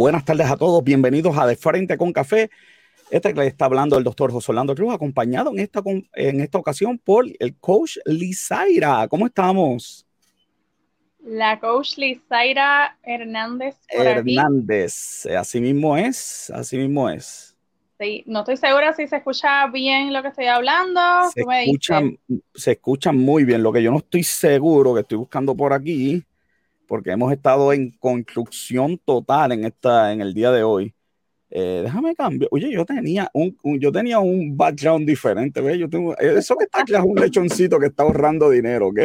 Buenas tardes a todos, bienvenidos a De Frente con Café. Este que le está hablando el doctor José Orlando Cruz, acompañado en esta, en esta ocasión por el coach Lizaira. ¿Cómo estamos? La coach Lizaira Hernández. Hernández, así mismo es, así mismo es. Sí, no estoy segura si se escucha bien lo que estoy hablando. Se, escucha, se escucha muy bien. Lo que yo no estoy seguro, que estoy buscando por aquí, porque hemos estado en construcción total en, esta, en el día de hoy. Eh, déjame cambiar. Oye, yo tenía un, yo tenía un background diferente, ¿ves? Yo tengo, eh, eso que está aquí es un lechoncito que está ahorrando dinero, ¿ok?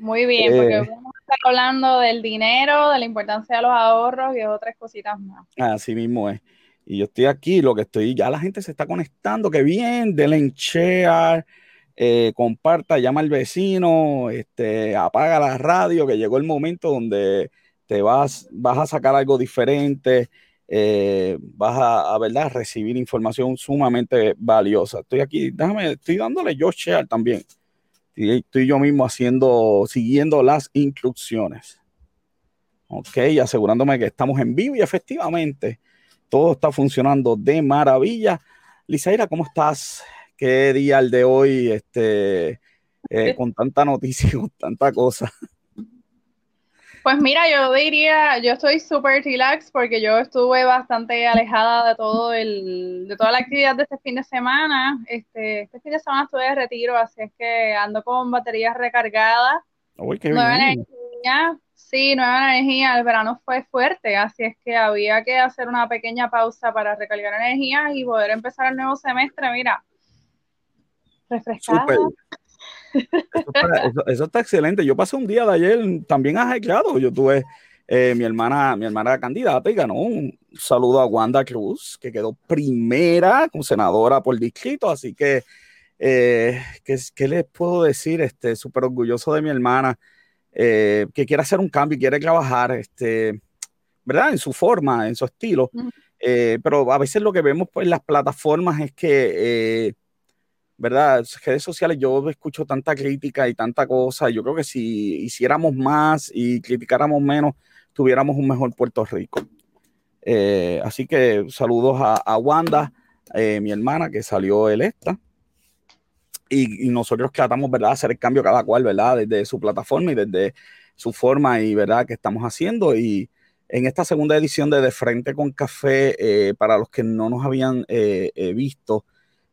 Muy bien, porque eh. vamos a estar hablando del dinero, de la importancia de los ahorros y otras cositas más. Así mismo es. Y yo estoy aquí, lo que estoy, ya la gente se está conectando, que bien, denle en share, eh, comparta, llama al vecino, este, apaga la radio, que llegó el momento donde te vas, vas a sacar algo diferente, eh, vas a, ¿verdad? recibir información sumamente valiosa. Estoy aquí, déjame, estoy dándole yo share también. Estoy yo mismo haciendo, siguiendo las instrucciones. Ok, asegurándome que estamos en vivo y efectivamente todo está funcionando de maravilla. Lisaira, ¿cómo estás? Qué día el de hoy, este, eh, con tanta noticia, con tanta cosa. Pues mira, yo diría, yo estoy súper relax porque yo estuve bastante alejada de todo el, de toda la actividad de este fin de semana. Este, este fin de semana estuve de retiro, así es que ando con baterías recargadas. Uy, qué nueva energía, sí, nueva energía. El verano fue fuerte, así es que había que hacer una pequeña pausa para recargar energía y poder empezar el nuevo semestre. Mira, refrescada. Eso está, excelente. Yo pasé un día de ayer también arreglado. Yo tuve eh, mi hermana, mi hermana candidata y ganó un saludo a Wanda Cruz, que quedó primera como senadora por distrito. Así que, eh, ¿qué, les puedo decir? Este, súper orgulloso de mi hermana, eh, que quiere hacer un cambio y quiere trabajar, este, ¿verdad? En su forma, en su estilo. pero a veces lo que vemos pues, en las plataformas es que ¿verdad? Redes sociales yo escucho tanta crítica y tanta cosa. Yo creo que si hiciéramos más y criticáramos menos, tuviéramos un mejor Puerto Rico. Eh, así que saludos a, Wanda, eh, mi hermana, que salió electa. Y, y, nosotros tratamos, ¿verdad?, hacer el cambio cada cual, ¿verdad?, desde su plataforma y desde su forma y, ¿verdad?, que estamos haciendo. Y en esta segunda edición de De Frente con Café, eh, para los que no nos habían visto,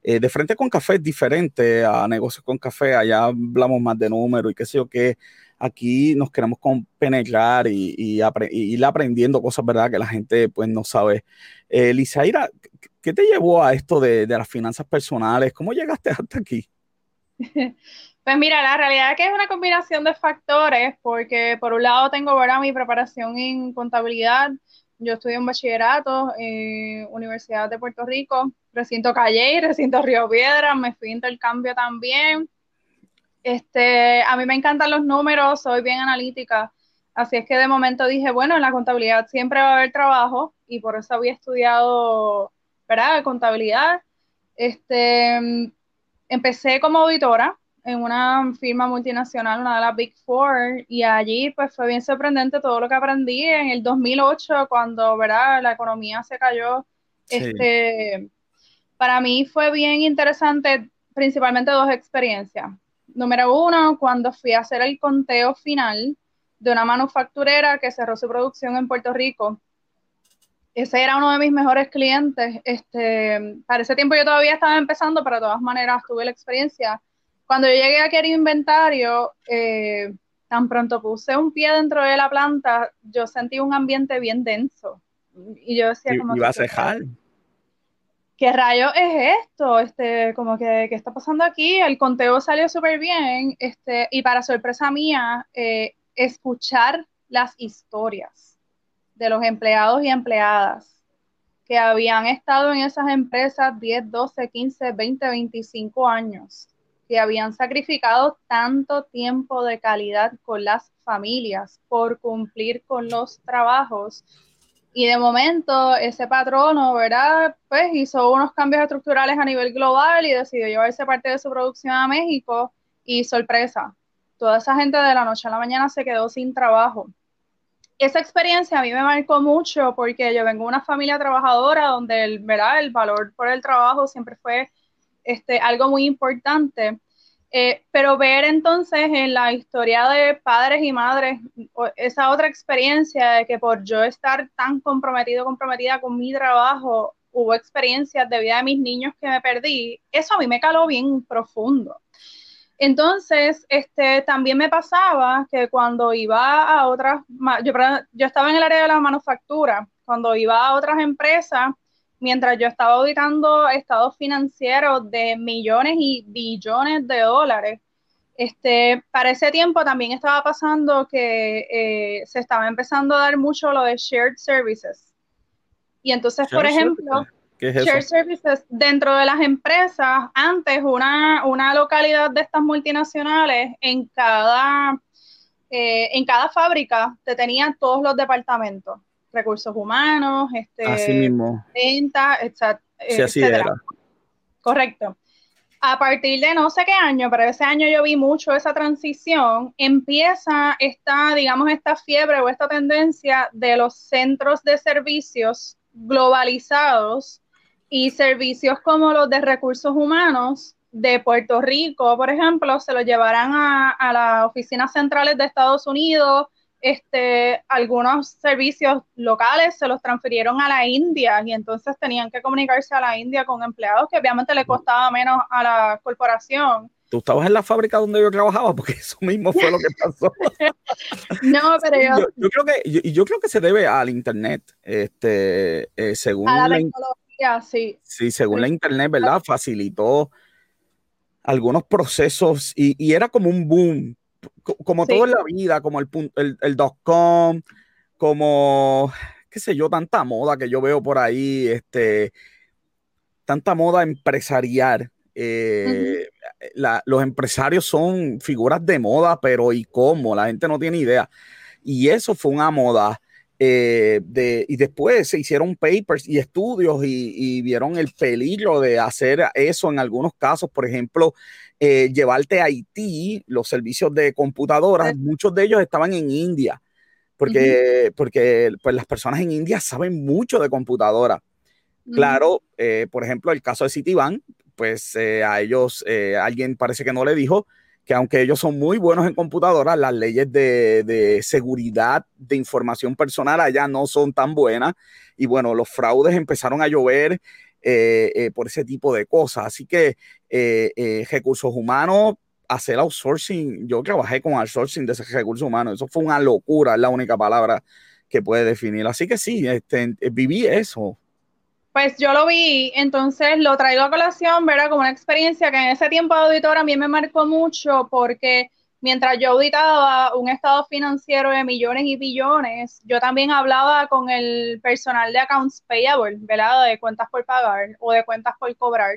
eh, de frente con café es diferente a negocios con café, allá hablamos más de números y qué sé yo qué. Aquí nos queremos penetrar y, ir aprendiendo cosas, ¿verdad? Que la gente pues no sabe. Eh, ¿qué te llevó a esto de, las finanzas personales? ¿Cómo llegaste hasta aquí? Pues mira, la realidad es que es una combinación de factores, porque por un lado tengo ¿verdad? mi preparación en contabilidad, yo estudié un bachillerato en Universidad de Puerto Rico, recinto Calle, recinto Río Piedra, me fui a intercambio también. Este, a mí me encantan los números, soy bien analítica, así es que de momento dije, bueno, en la contabilidad siempre va a haber trabajo y por eso había estudiado, ¿verdad? Contabilidad. Este, empecé como auditora, en una firma multinacional, una de las Big Four, y allí pues fue bien sorprendente todo lo que aprendí en el 2008 cuando, ¿verdad? La economía se cayó. Este, para mí fue bien interesante principalmente dos experiencias. Número uno, cuando fui a hacer el conteo final de una manufacturera que cerró su producción en Puerto Rico. Ese era uno de mis mejores clientes. Este, para ese tiempo yo todavía estaba empezando, pero de todas maneras tuve la experiencia cuando yo llegué a aquel inventario, eh, tan pronto puse un pie dentro de la planta, yo sentí un ambiente bien denso. Y yo decía, como. ¿Y, a cejar? ¿Qué rayo es esto? Este, como que, ¿qué está pasando aquí? El conteo salió súper bien. Este, y para sorpresa mía, eh, escuchar las historias de los empleados y empleadas que habían estado en esas empresas 10, 12, 15, 20, 25 años que habían sacrificado tanto tiempo de calidad con las familias por cumplir con los trabajos. Y de momento ese patrono, ¿verdad? Pues hizo unos cambios estructurales a nivel global y decidió llevarse parte de su producción a México y sorpresa, toda esa gente de la noche a la mañana se quedó sin trabajo. esa experiencia a mí me marcó mucho porque yo vengo de una familia trabajadora donde el, ¿verdad? el valor por el trabajo siempre fue este, algo muy importante. Eh, pero ver entonces en la historia de padres y madres esa otra experiencia de que por yo estar tan comprometido, comprometida con mi trabajo, hubo experiencias de vida de mis niños que me perdí, eso a mí me caló bien profundo. Entonces, este, también me pasaba que cuando iba a otras, yo, yo estaba en el área de la manufactura, cuando iba a otras empresas, mientras yo estaba auditando estados financieros de millones y billones de dólares, este, para ese tiempo también estaba pasando que eh, se estaba empezando a dar mucho lo de shared services. Y entonces, por ejemplo, shared services dentro de las empresas, antes una, una localidad de estas multinacionales en cada, eh, en cada fábrica te tenían todos los departamentos recursos humanos, este, así mismo. venta, etcétera. Correcto. A partir de no sé qué año, pero ese año yo vi mucho esa transición, empieza esta, digamos, esta fiebre o esta tendencia de los centros de servicios globalizados y servicios como los de recursos humanos de Puerto Rico, por ejemplo, se los llevarán a, a las oficinas centrales de Estados Unidos este, algunos servicios locales se los transfirieron a la India y entonces tenían que comunicarse a la India con empleados que obviamente le costaba menos a la corporación. Tú estabas en la fábrica donde yo trabajaba porque eso mismo fue lo que pasó. no, pero yo... yo, creo que yo, creo que se debe al internet, este, eh, según a la, tecnología, sí. Sí, según la internet, ¿verdad? Facilitó algunos procesos y, y era como un boom como todo en la vida, como el, el, el com, como, qué sé yo, tanta moda que yo veo por ahí, este, tanta moda empresarial. Eh, los empresarios son figuras de moda, pero ¿y cómo? La gente no tiene idea. Y eso fue una moda. Eh, de, y después se hicieron papers y estudios y, y, vieron el peligro de hacer eso en algunos casos. Por ejemplo, eh, llevarte a Haití los servicios de computadoras, muchos de ellos estaban en India, porque, porque pues, las personas en India saben mucho de computadora. Claro, eh, por ejemplo, el caso de Citibank, pues eh, a ellos alguien parece que no le dijo que aunque ellos son muy buenos en computadoras, las leyes de, de, seguridad de información personal allá no son tan buenas. Y bueno, los fraudes empezaron a llover eh, eh, por ese tipo de cosas. Así que eh, recursos humanos, hacer outsourcing, yo trabajé con outsourcing de ese recursos humanos, eso fue una locura, es la única palabra que puede definir. Así que sí, este, viví eso. Pues yo lo vi, entonces lo traigo a colación, ¿verdad? Como una experiencia que en ese tiempo de auditor a mí me marcó mucho porque mientras yo auditaba un estado financiero de millones y billones, yo también hablaba con el personal de accounts payable, ¿verdad? De cuentas por pagar o de cuentas por cobrar.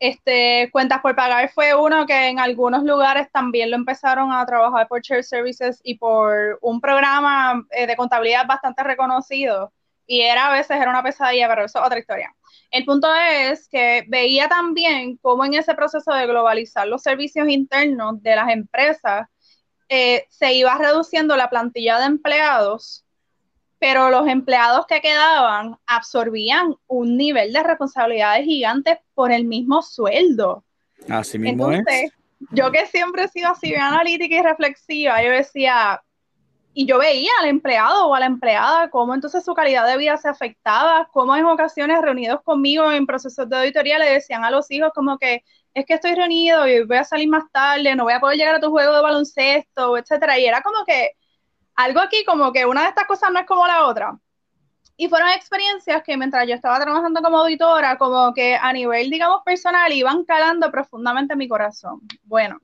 Este, cuentas por pagar fue uno que en algunos lugares también lo empezaron a trabajar por Share Services y por un programa eh, de contabilidad bastante reconocido. Y era a veces era una pesadilla, pero eso es otra historia. El punto es que veía también cómo en ese proceso de globalizar los servicios internos de las empresas eh, se iba reduciendo la plantilla de empleados, pero los empleados que quedaban absorbían un nivel de responsabilidades gigantes por el mismo sueldo. Así mismo Entonces, Yo que siempre he sido así analítica y reflexiva, yo decía, y yo veía al empleado o a la empleada cómo entonces su calidad de vida se afectaba, cómo en ocasiones reunidos conmigo en procesos de auditoría le decían a los hijos como que es que estoy reunido y voy a salir más tarde, no voy a poder llegar a tu juego de baloncesto, etcétera. Y era como que algo aquí como que una de estas cosas no es como la otra. Y fueron experiencias que mientras yo estaba trabajando como auditora, como que a nivel, digamos, personal, iban calando profundamente mi corazón. Bueno,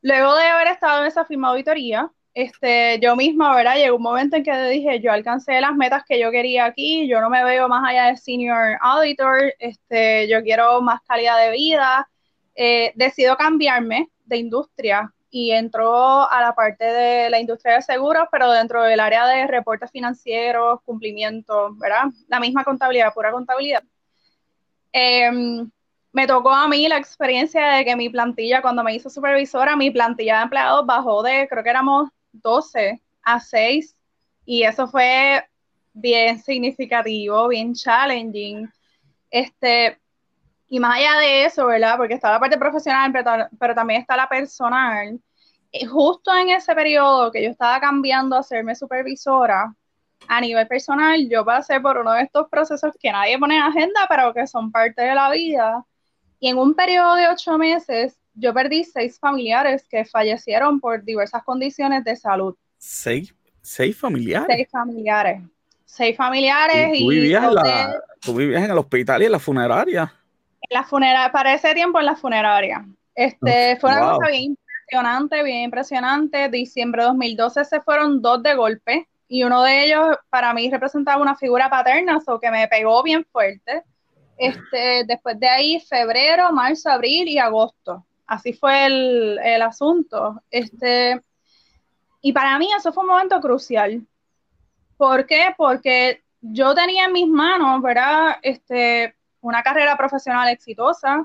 luego de haber estado en esa firma auditoría, este, yo misma, ¿verdad? Llegó un momento en que dije, yo alcancé las metas que yo quería aquí, yo no me veo más allá de senior auditor, este, yo quiero más calidad de vida, eh, decido cambiarme de industria y entró a la parte de la industria de seguros, pero dentro del área de reportes financieros, cumplimiento, ¿verdad? La misma contabilidad, pura contabilidad. Em, me tocó a mí la experiencia de que mi plantilla, cuando me hizo supervisora, mi plantilla de empleados bajó de, creo que éramos 12 a 6 Y eso fue bien significativo, bien challenging. Este, y más allá de eso, ¿verdad? Porque está la parte profesional, pero, también está la personal. justo en ese periodo que yo estaba cambiando a serme supervisora, a nivel personal, yo pasé por uno de estos procesos que nadie pone en agenda, pero que son parte de la vida. Y en un periodo de ocho meses, yo perdí seis familiares que fallecieron por diversas condiciones de salud. ¿Seis, seis familiares? Seis familiares. Seis familiares. ¿Tú, vivías, en la, ¿Tú vivías en el hospital y en la funeraria? En la funeraria, para ese tiempo en la funeraria. Este, fue una cosa bien impresionante, bien impresionante. Diciembre de 2012 se fueron dos de golpe y uno de ellos para mí representaba una figura paterna, o que me pegó bien fuerte. Este, después de ahí, febrero, marzo, abril y agosto. Así fue el, el asunto. Este, y para mí eso fue un momento crucial. ¿Por qué? Porque yo tenía en mis manos, ¿verdad? Este, una carrera profesional exitosa,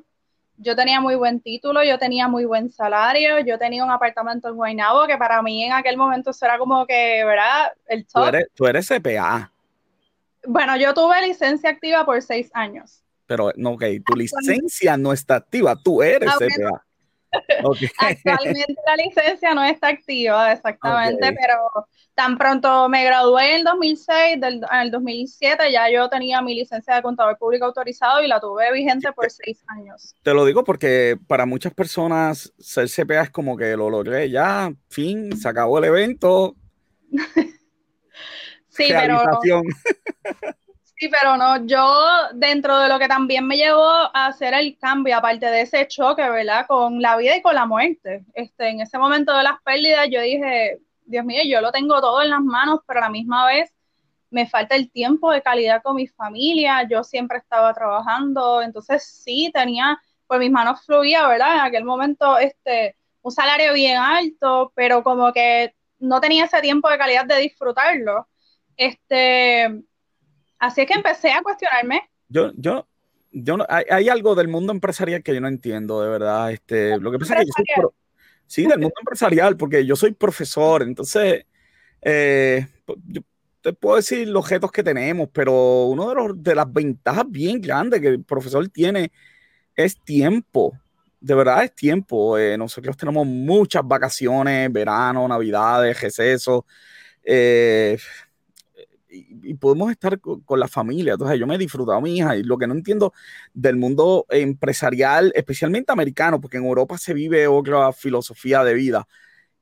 yo tenía muy buen título, yo tenía muy buen salario, yo tenía un apartamento en Guaynabo que para mí en aquel momento era como que, ¿verdad? El top. Tú eres, tú eres CPA. Bueno, yo tuve licencia activa por seis años. Pero, no, ok, tu licencia no está activa, tú eres CPA. Actualmente la licencia no está activa, exactamente, pero tan pronto me gradué en el 2006, del, en el 2007 ya yo tenía mi licencia de contador público autorizado y la tuve vigente por seis años. Te lo digo porque para muchas personas ser CPA es como que lo logré ya, fin, se acabó el evento. sí, pero... Sí, pero no, yo dentro de lo que también me llevó a hacer el cambio, aparte de ese choque, ¿verdad? Con la vida y con la muerte. Este, en ese momento de las pérdidas, yo dije, Dios mío, yo lo tengo todo en las manos, pero a la misma vez me falta el tiempo de calidad con mi familia. Yo siempre estaba trabajando, entonces sí tenía, pues mis manos fluía, ¿verdad? En aquel momento, este, un salario bien alto, pero como que no tenía ese tiempo de calidad de disfrutarlo. Este, Así que empecé a cuestionarme. Yo, yo, yo no, hay, algo del mundo empresarial que yo no entiendo, de verdad. Este, lo que pasa es que yo soy sí, del mundo empresarial, porque yo soy profesor, entonces eh, yo te puedo decir los objetos que tenemos, pero uno de, los, de las ventajas bien grandes que el profesor tiene es tiempo. De verdad es tiempo. Eh, nosotros tenemos muchas vacaciones, verano, navidades, recesos. Eh, y, podemos estar con, la familia. Entonces, yo me he disfrutado a mi hija y lo que no entiendo del mundo empresarial, especialmente americano, porque en Europa se vive otra filosofía de vida,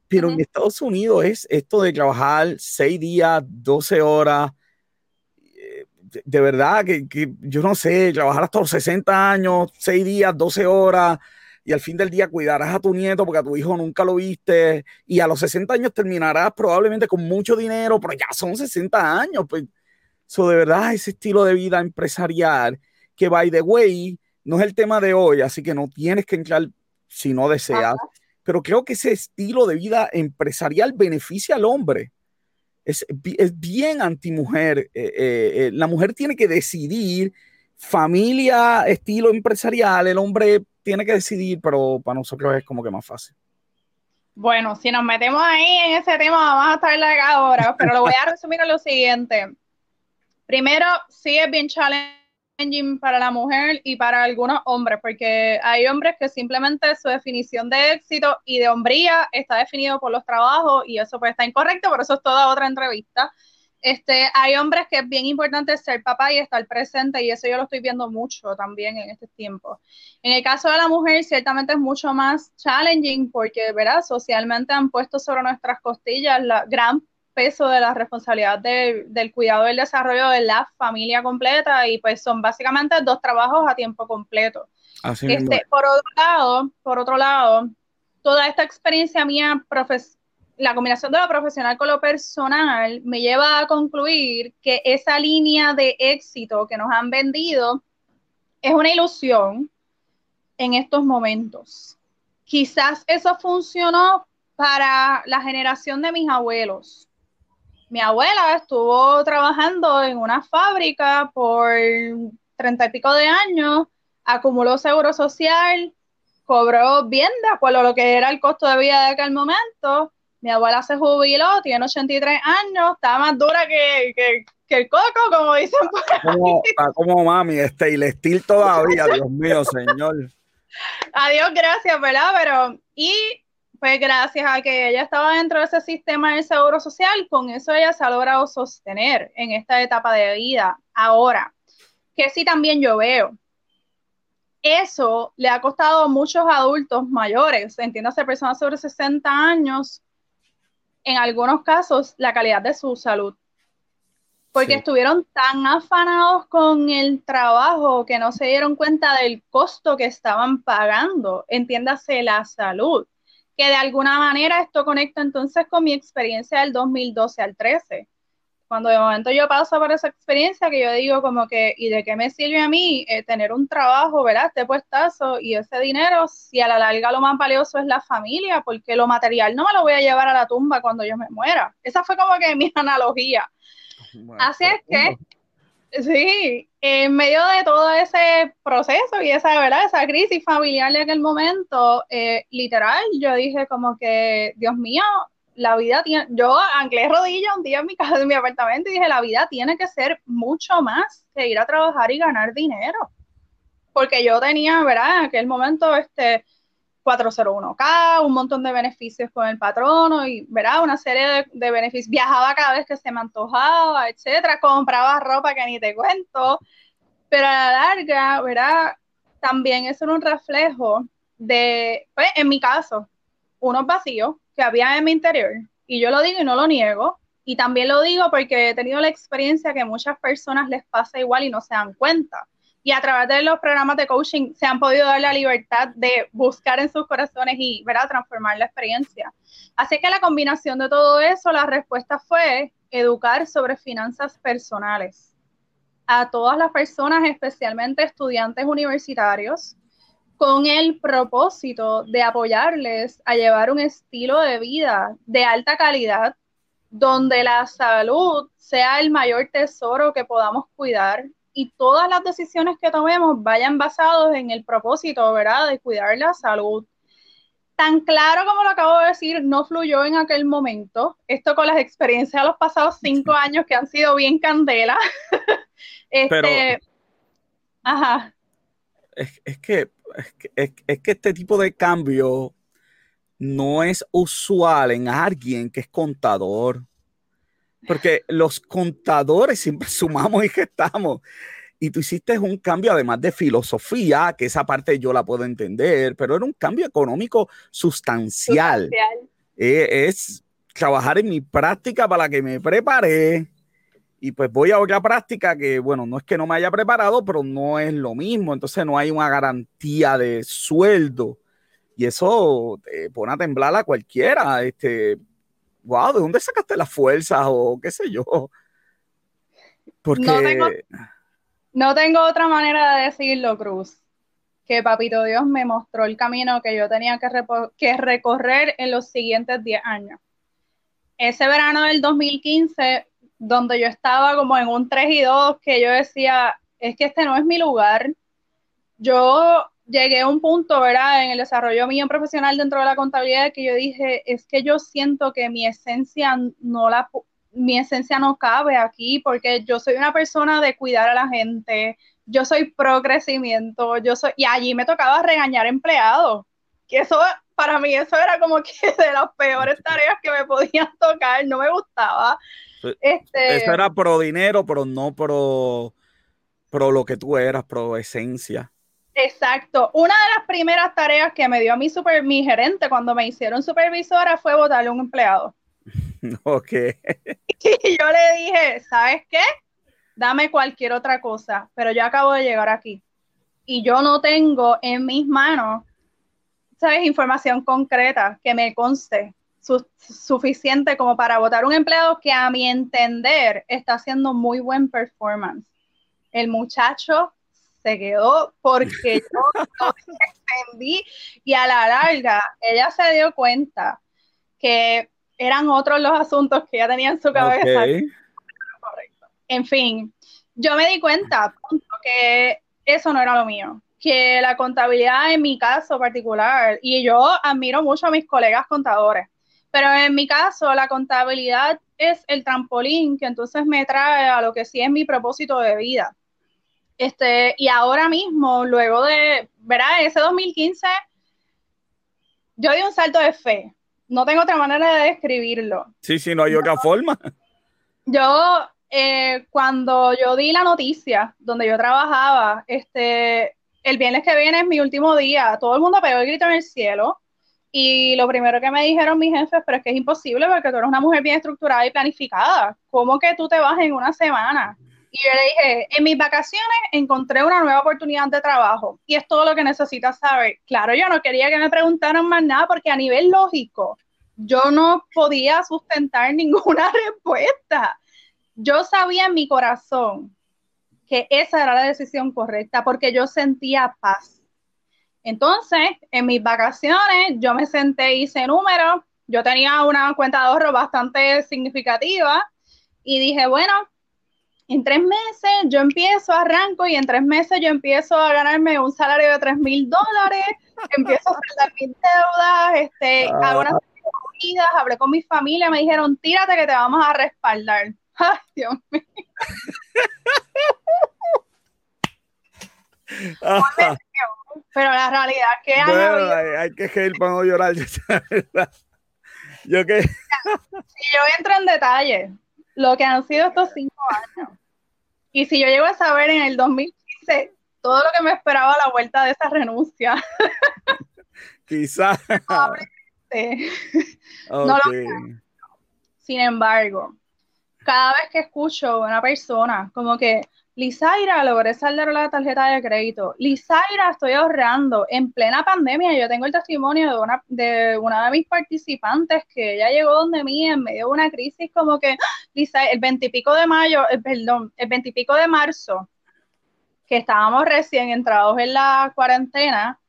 pero en Estados Unidos es esto de trabajar seis días, 12 horas. Eh, de, verdad que, que, yo no sé, trabajar hasta los 60 años, seis días, 12 horas y al fin del día cuidarás a tu nieto porque a tu hijo nunca lo viste y a los 60 años terminarás probablemente con mucho dinero, pero ya son 60 años. Pues, eso de verdad, ese estilo de vida empresarial que, by the way, no es el tema de hoy, así que no tienes que entrar si no deseas, pero creo que ese estilo de vida empresarial beneficia al hombre. Es, es bien antimujer. Eh, eh, eh, la mujer tiene que decidir familia, estilo empresarial, el hombre tiene que decidir, pero para nosotros es como que más fácil. Bueno, si nos metemos ahí en ese tema, vamos a estar larga ahora, pero lo voy a resumir en lo siguiente. Primero, sí es bien challenging para la mujer y para algunos hombres, porque hay hombres que simplemente su definición de éxito y de hombría está definido por los trabajos y eso pues está incorrecto, pero eso es toda otra entrevista. Este, hay hombres que es bien importante ser papá y estar presente y eso yo lo estoy viendo mucho también en este tiempo. En el caso de la mujer, ciertamente es mucho más challenging porque, ¿verdad? Socialmente han puesto sobre nuestras costillas el gran peso de la responsabilidad del cuidado del desarrollo de la familia completa y pues son básicamente dos trabajos a tiempo completo. este, por otro lado, por otro lado, toda esta experiencia mía profesional la combinación de lo profesional con lo personal me lleva a concluir que esa línea de éxito que nos han vendido es una ilusión en estos momentos. Quizás eso funcionó para la generación de mis abuelos. Mi abuela estuvo trabajando en una fábrica por treinta y pico de años, acumuló seguro social, cobró bien de lo que era el costo de vida de aquel momento Mi abuela se jubiló, tiene 83 años, está más dura que, el coco, como dicen por Como, como mami, este, y el estilo todavía, Dios mío, señor. Adiós, gracias, ¿verdad? Pero, y pues gracias a que ella estaba dentro de ese sistema del seguro social, con eso ella se ha logrado sostener en esta etapa de vida. Ahora, que sí también yo veo, eso le ha costado a muchos adultos mayores, entiéndase personas sobre 60 años, en algunos casos, la calidad de su salud. Porque estuvieron tan afanados con el trabajo que no se dieron cuenta del costo que estaban pagando, entiéndase la salud que de alguna manera esto conecta entonces con mi experiencia del 2012 al 13. Cuando de momento yo paso por esa experiencia que yo digo como que, ¿y de qué me sirve a mí eh, tener un trabajo, ¿verdad? Este puestazo y ese dinero, si a la larga lo más valioso es la familia, porque lo material no me lo voy a llevar a la tumba cuando yo me muera. Esa fue como que mi analogía. Así es que Sí, en medio de todo ese proceso y esa, ¿verdad? esa crisis familiar de aquel momento, eh, literal, yo dije como que, Dios mío, la vida tiene, yo anclé rodillas un día en mi casa, en mi apartamento y dije, la vida tiene que ser mucho más que ir a trabajar y ganar dinero. Porque yo tenía, ¿verdad? En aquel momento, este, 401k, un montón de beneficios con el patrono y, ¿verdad? Una serie de, beneficios. Viajaba cada vez que se me antojaba, etcétera. Compraba ropa que ni te cuento. Pero a la larga, ¿verdad? También eso era un reflejo de, pues, en mi caso, unos vacíos que había en mi interior. Y yo lo digo y no lo niego. Y también lo digo porque he tenido la experiencia que muchas personas les pasa igual y no se dan cuenta y a través de los programas de coaching se han podido dar la libertad de buscar en sus corazones y ¿verdad? transformar la experiencia. Así que la combinación de todo eso, la respuesta fue educar sobre finanzas personales a todas las personas, especialmente estudiantes universitarios, con el propósito de apoyarles a llevar un estilo de vida de alta calidad, donde la salud sea el mayor tesoro que podamos cuidar y todas las decisiones que tomemos vayan basados en el propósito, ¿verdad?, de cuidar la salud. Tan claro como lo acabo de decir, no fluyó en aquel momento. Esto con las experiencias de los pasados cinco años que han sido bien candela. este, ajá. Es, que, es, que, es que este tipo de cambio no es usual en alguien que es contador porque los contadores siempre sumamos y gestamos. Y tú hiciste un cambio además de filosofía, que esa parte yo la puedo entender, pero era un cambio económico sustancial. Eh, es trabajar en mi práctica para que me preparé. Y pues voy a otra práctica que, bueno, no es que no me haya preparado, pero no es lo mismo. Entonces no hay una garantía de sueldo. Y eso te pone a temblar a cualquiera. Este, wow, ¿de dónde sacaste las fuerzas o qué sé yo? Porque... No tengo, no tengo otra manera de decirlo, Cruz, que Papito Dios me mostró el camino que yo tenía que, que recorrer en los siguientes 10 años. Ese verano del 2015, donde yo estaba como en un 3 y 2, que yo decía, es que este no es mi lugar. Yo llegué a un punto, ¿verdad? En el desarrollo mío profesional dentro de la contabilidad que yo dije, es que yo siento que mi esencia no la mi esencia no cabe aquí porque yo soy una persona de cuidar a la gente, yo soy pro crecimiento, yo soy y allí me tocaba regañar empleados. Que eso para mí eso era como que de las peores tareas que me podían tocar, no me gustaba. Este, eso era pro dinero, pero no pro pro lo que tú eras, pro esencia. Exacto. Una de las primeras tareas que me dio a mi, super, mi gerente cuando me hicieron supervisora fue votarle a un empleado. Ok. Y yo le dije, ¿sabes qué? Dame cualquier otra cosa, pero yo acabo de llegar aquí y yo no tengo en mis manos, ¿sabes? Información concreta que me conste suficiente como para votar un empleado que a mi entender está haciendo muy buen performance. El muchacho se quedó porque yo no entendí y a la larga ella se dio cuenta que eran otros los asuntos que ella tenía en su cabeza. En fin, yo me di cuenta que eso no era lo mío, que la contabilidad en mi caso particular, y yo admiro mucho a mis colegas contadores, Pero en mi caso, la contabilidad es el trampolín que entonces me trae a lo que sí es mi propósito de vida. Este, y ahora mismo, luego de, ¿verdad? Ese 2015, yo di un salto de fe. No tengo otra manera de describirlo. Sí, sí, no hay otra forma. Yo, eh, cuando yo di la noticia donde yo trabajaba, este, el viernes que viene es mi último día, todo el mundo pegó el grito en el cielo. Y lo primero que me dijeron mis jefes, pero es que es imposible porque tú eres una mujer bien estructurada y planificada. ¿Cómo que tú te vas en una semana? Y yo le dije, en mis vacaciones encontré una nueva oportunidad de trabajo y es todo lo que necesitas saber. Claro, yo no quería que me preguntaran más nada porque a nivel lógico yo no podía sustentar ninguna respuesta. Yo sabía en mi corazón que esa era la decisión correcta porque yo sentía paz. Entonces, en mis vacaciones, yo me senté, hice números, yo tenía una cuenta de ahorro bastante significativa y dije, bueno, en tres meses yo empiezo, arranco y en tres meses yo empiezo a ganarme un salario de tres mil dólares, empiezo a saldar mis deudas, este, hago unas comidas, hablé con mi familia, me dijeron, tírate que te vamos a respaldar. Ay, Dios mío. Pero la realidad es que bueno, hay, hay, que reír para no llorar. yo que... si yo entro en detalle, lo que han sido estos cinco años, y si yo llego a saber en el 2015 todo lo que me esperaba a la vuelta de esa renuncia. Quizás. no Sin embargo, cada vez que escucho a una persona como que Lizaira, logré saldar la tarjeta de crédito. Lizaira, estoy ahorrando. En plena pandemia, yo tengo el testimonio de una, de una de mis participantes que ella llegó donde mí en medio de una crisis como que, Lisa, el veintipico de mayo, eh, perdón, el veintipico de marzo, que estábamos recién entrados en la cuarentena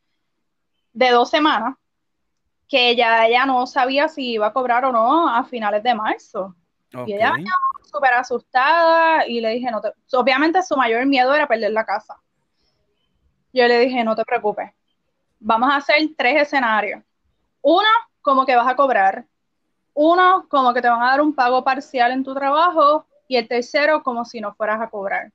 de dos semanas, que ella, ella no sabía si iba a cobrar o no a finales de marzo. Y ella venía súper asustada y le dije, no te... obviamente su mayor miedo era perder la casa. Yo le dije, no te preocupes, vamos a hacer tres escenarios. Uno, como que vas a cobrar. Uno, como que te van a dar un pago parcial en tu trabajo. Y el tercero, como si no fueras a cobrar.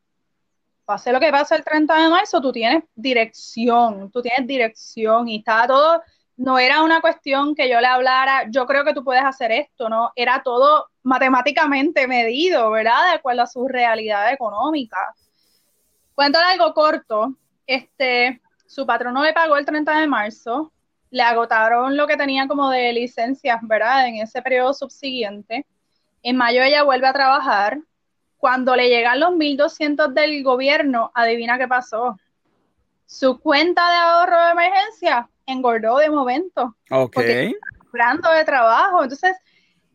Pase lo que pase el 30 de marzo, tú tienes dirección, tú tienes dirección y está todo no era una cuestión que yo le hablara, yo creo que tú puedes hacer esto, ¿no? Era todo matemáticamente medido, ¿verdad? De acuerdo a su realidad económica. Cuento algo corto, este, su patrón no le pagó el 30 de marzo, le agotaron lo que tenía como de licencias, ¿verdad? En ese periodo subsiguiente. En mayo ella vuelve a trabajar. Cuando le llegan los 1.200 del gobierno, adivina qué pasó. Su cuenta de ahorro de emergencia engordó de momento. Ok. Hablando de trabajo. Entonces,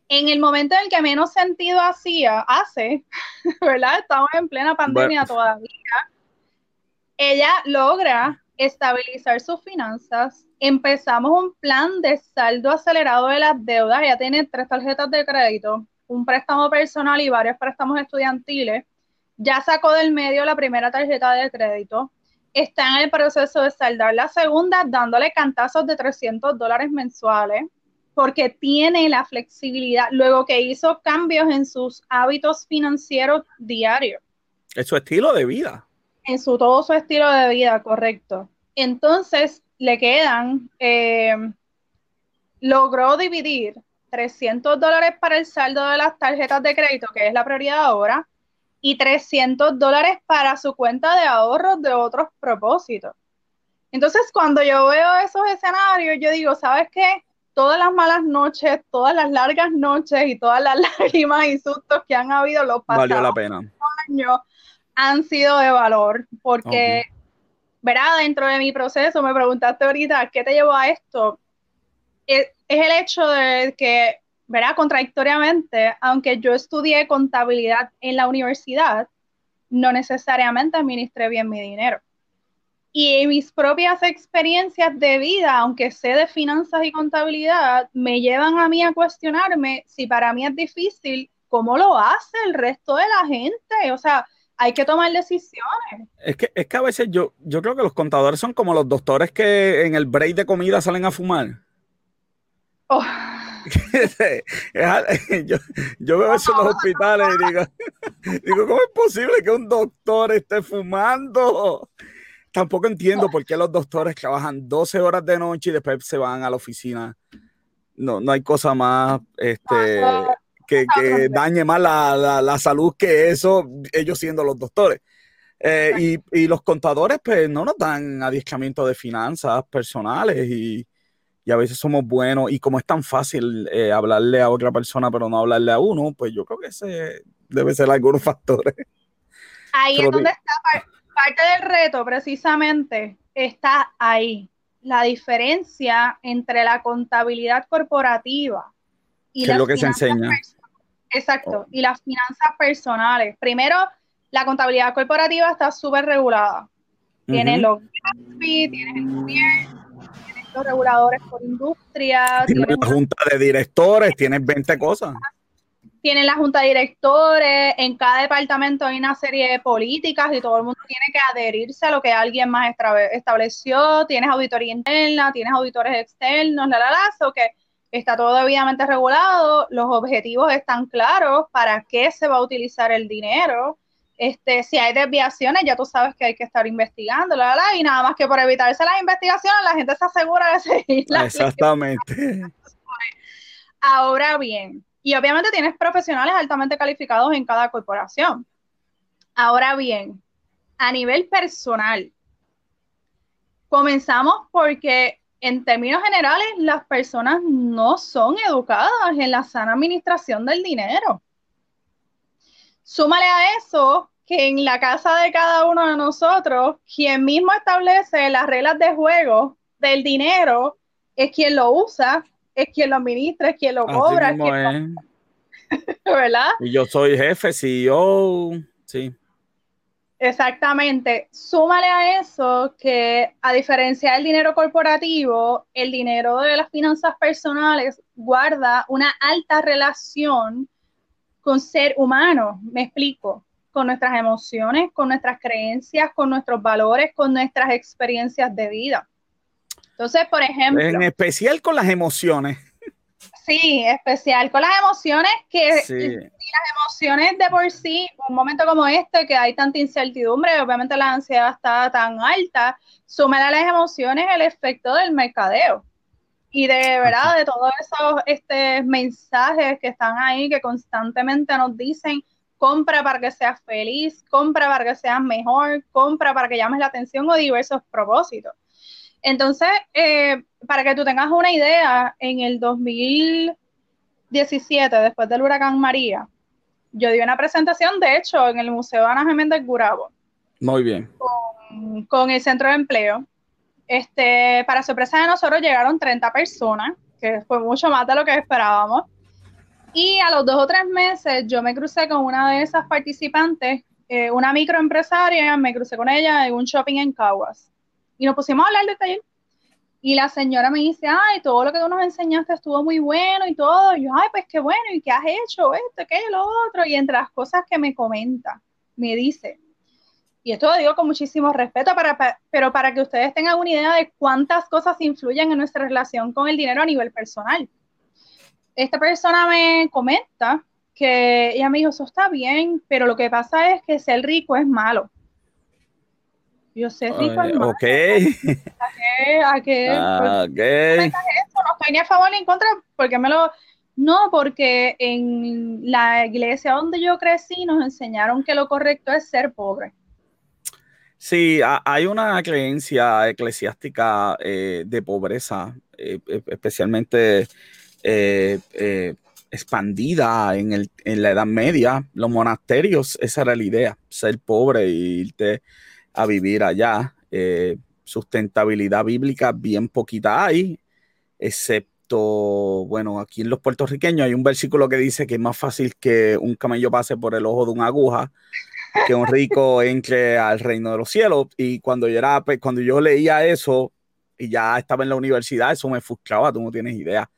en el momento en el que menos sentido hacía, hace, ¿verdad? Estamos en plena pandemia todavía. Ella logra estabilizar sus finanzas. Empezamos un plan de saldo acelerado de las deudas. Ella tiene tres tarjetas de crédito, un préstamo personal y varios préstamos estudiantiles. Ya sacó del medio la primera tarjeta de crédito está en el proceso de saldar la segunda dándole cantazos de 300 dólares mensuales porque tiene la flexibilidad luego que hizo cambios en sus hábitos financieros diarios. En su estilo de vida. En su todo su estilo de vida, correcto. Entonces le quedan, eh, logró dividir 300 dólares para el saldo de las tarjetas de crédito, que es la prioridad ahora, y 300 dólares para su cuenta de ahorros de otros propósitos. Entonces, cuando yo veo esos escenarios, yo digo, ¿sabes qué? Todas las malas noches, todas las largas noches y todas las lágrimas y sustos que han habido los pasados la pena. años han sido de valor, porque, verá, dentro de mi proceso, me preguntaste ahorita, ¿qué te llevó a esto? es el hecho de que ¿verdad? Contradictoriamente, aunque yo estudié contabilidad en la universidad, no necesariamente administré bien mi dinero. Y mis propias experiencias de vida, aunque sé de finanzas y contabilidad, me llevan a mí a cuestionarme si para mí es difícil, ¿cómo lo hace el resto de la gente? O sea, hay que tomar decisiones. Es que, es que a veces yo, yo creo que los contadores son como los doctores que en el break de comida salen a fumar. Oh yo, yo, veo eso en los hospitales y digo, digo, ¿cómo es posible que un doctor esté fumando? Tampoco entiendo por qué los doctores trabajan 12 horas de noche y después se van a la oficina. No, no hay cosa más este, que, que dañe más la, la, salud que eso, ellos siendo los doctores. Eh, y, y, los contadores, pues, no nos dan adiestramiento de finanzas personales y, y, a veces somos buenos. Y como es tan fácil eh, hablarle a otra persona, pero no hablarle a uno, pues yo creo que ese debe ser algunos factores. Ahí es donde está parte del reto, precisamente, está ahí. La diferencia entre la contabilidad corporativa y lo que se enseña. Exacto, oh. y las finanzas personales. Primero, la contabilidad corporativa está súper regulada. Tienes los tienes el gobierno, los reguladores por industria. Tienes, la junta de directores, tienes 20 cosas. Tienes la junta de directores, en cada departamento hay una serie de políticas y todo el mundo tiene que adherirse a lo que alguien más estableció. Tienes auditoría interna, tienes auditores externos, la, la, la, so que está todo debidamente regulado, los objetivos están claros, para qué se va a utilizar el dinero este, si hay desviaciones, ya tú sabes que hay que estar investigando, la, la, y nada más que por evitarse las investigaciones, la gente se asegura de seguir Exactamente. Ahora bien, y obviamente tienes profesionales altamente calificados en cada corporación. Ahora bien, a nivel personal, comenzamos porque en términos generales las personas no son educadas en la sana administración del dinero. Súmale a eso que en la casa de cada uno de nosotros, quien mismo establece las reglas de juego del dinero es quien lo usa, es quien lo administra, es quien lo cobra. ¿Verdad? Y yo soy jefe, CEO, sí. Exactamente. Súmale a eso que, a diferencia del dinero corporativo, el dinero de las finanzas personales guarda una alta relación con ser humano, me explico, con nuestras emociones, con nuestras creencias, con nuestros valores, con nuestras experiencias de vida. Entonces, por ejemplo... En especial con las emociones. Sí, especial con las emociones que las emociones de por sí, un momento como este que hay tanta incertidumbre, obviamente la ansiedad está tan alta, súmale a las emociones el efecto del mercadeo y de verdad de todos esos este, mensajes que están ahí que constantemente nos dicen compra para que seas feliz, compra para que seas mejor, compra para que llames la atención o diversos propósitos. Entonces, eh, para que tú tengas una idea, en el 2017, después del huracán María, yo di una presentación, de hecho, en el Museo Ana Jiménez Gurabo. Muy bien. Con, con el Centro de Empleo este, para sorpresa de nosotros llegaron 30 personas, que fue mucho más de lo que esperábamos. Y a los dos o tres meses yo me crucé con una de esas participantes, eh, una microempresaria, me crucé con ella en un shopping en Caguas. Y nos pusimos a hablar del taller. Y la señora me dice, ay, todo lo que tú nos enseñaste estuvo muy bueno y todo. Yo, ay, pues qué bueno, ¿y qué has hecho? Esto, qué, lo otro. Y entre las cosas que me comenta, me dice, y esto lo digo con muchísimo respeto, para, pero para que ustedes tengan una idea de cuántas cosas influyen en nuestra relación con el dinero a nivel personal. Esta persona me comenta que ella me dijo, eso está bien, pero lo que pasa es que ser rico es malo. Yo sé rico es malo. Ok. ¿A qué? ¿A qué? Ah, okay. No estoy ni a favor ni en contra, porque me lo... No, porque en la iglesia donde yo crecí nos enseñaron que lo correcto es ser pobre. Sí, hay una creencia eclesiástica eh, de pobreza, eh, e, especialmente eh, expandida en, el, en, la Edad Media. Los monasterios, esa era la idea, ser pobre e irte a vivir allá. sustentabilidad bíblica bien poquita hay, excepto, bueno, aquí en los puertorriqueños hay un versículo que dice que es más fácil que un camello pase por el ojo de una aguja que un rico entre al reino de los cielos. Y cuando yo, era, pues, cuando yo leía eso y ya estaba en la universidad, eso me frustraba, tú no tienes idea.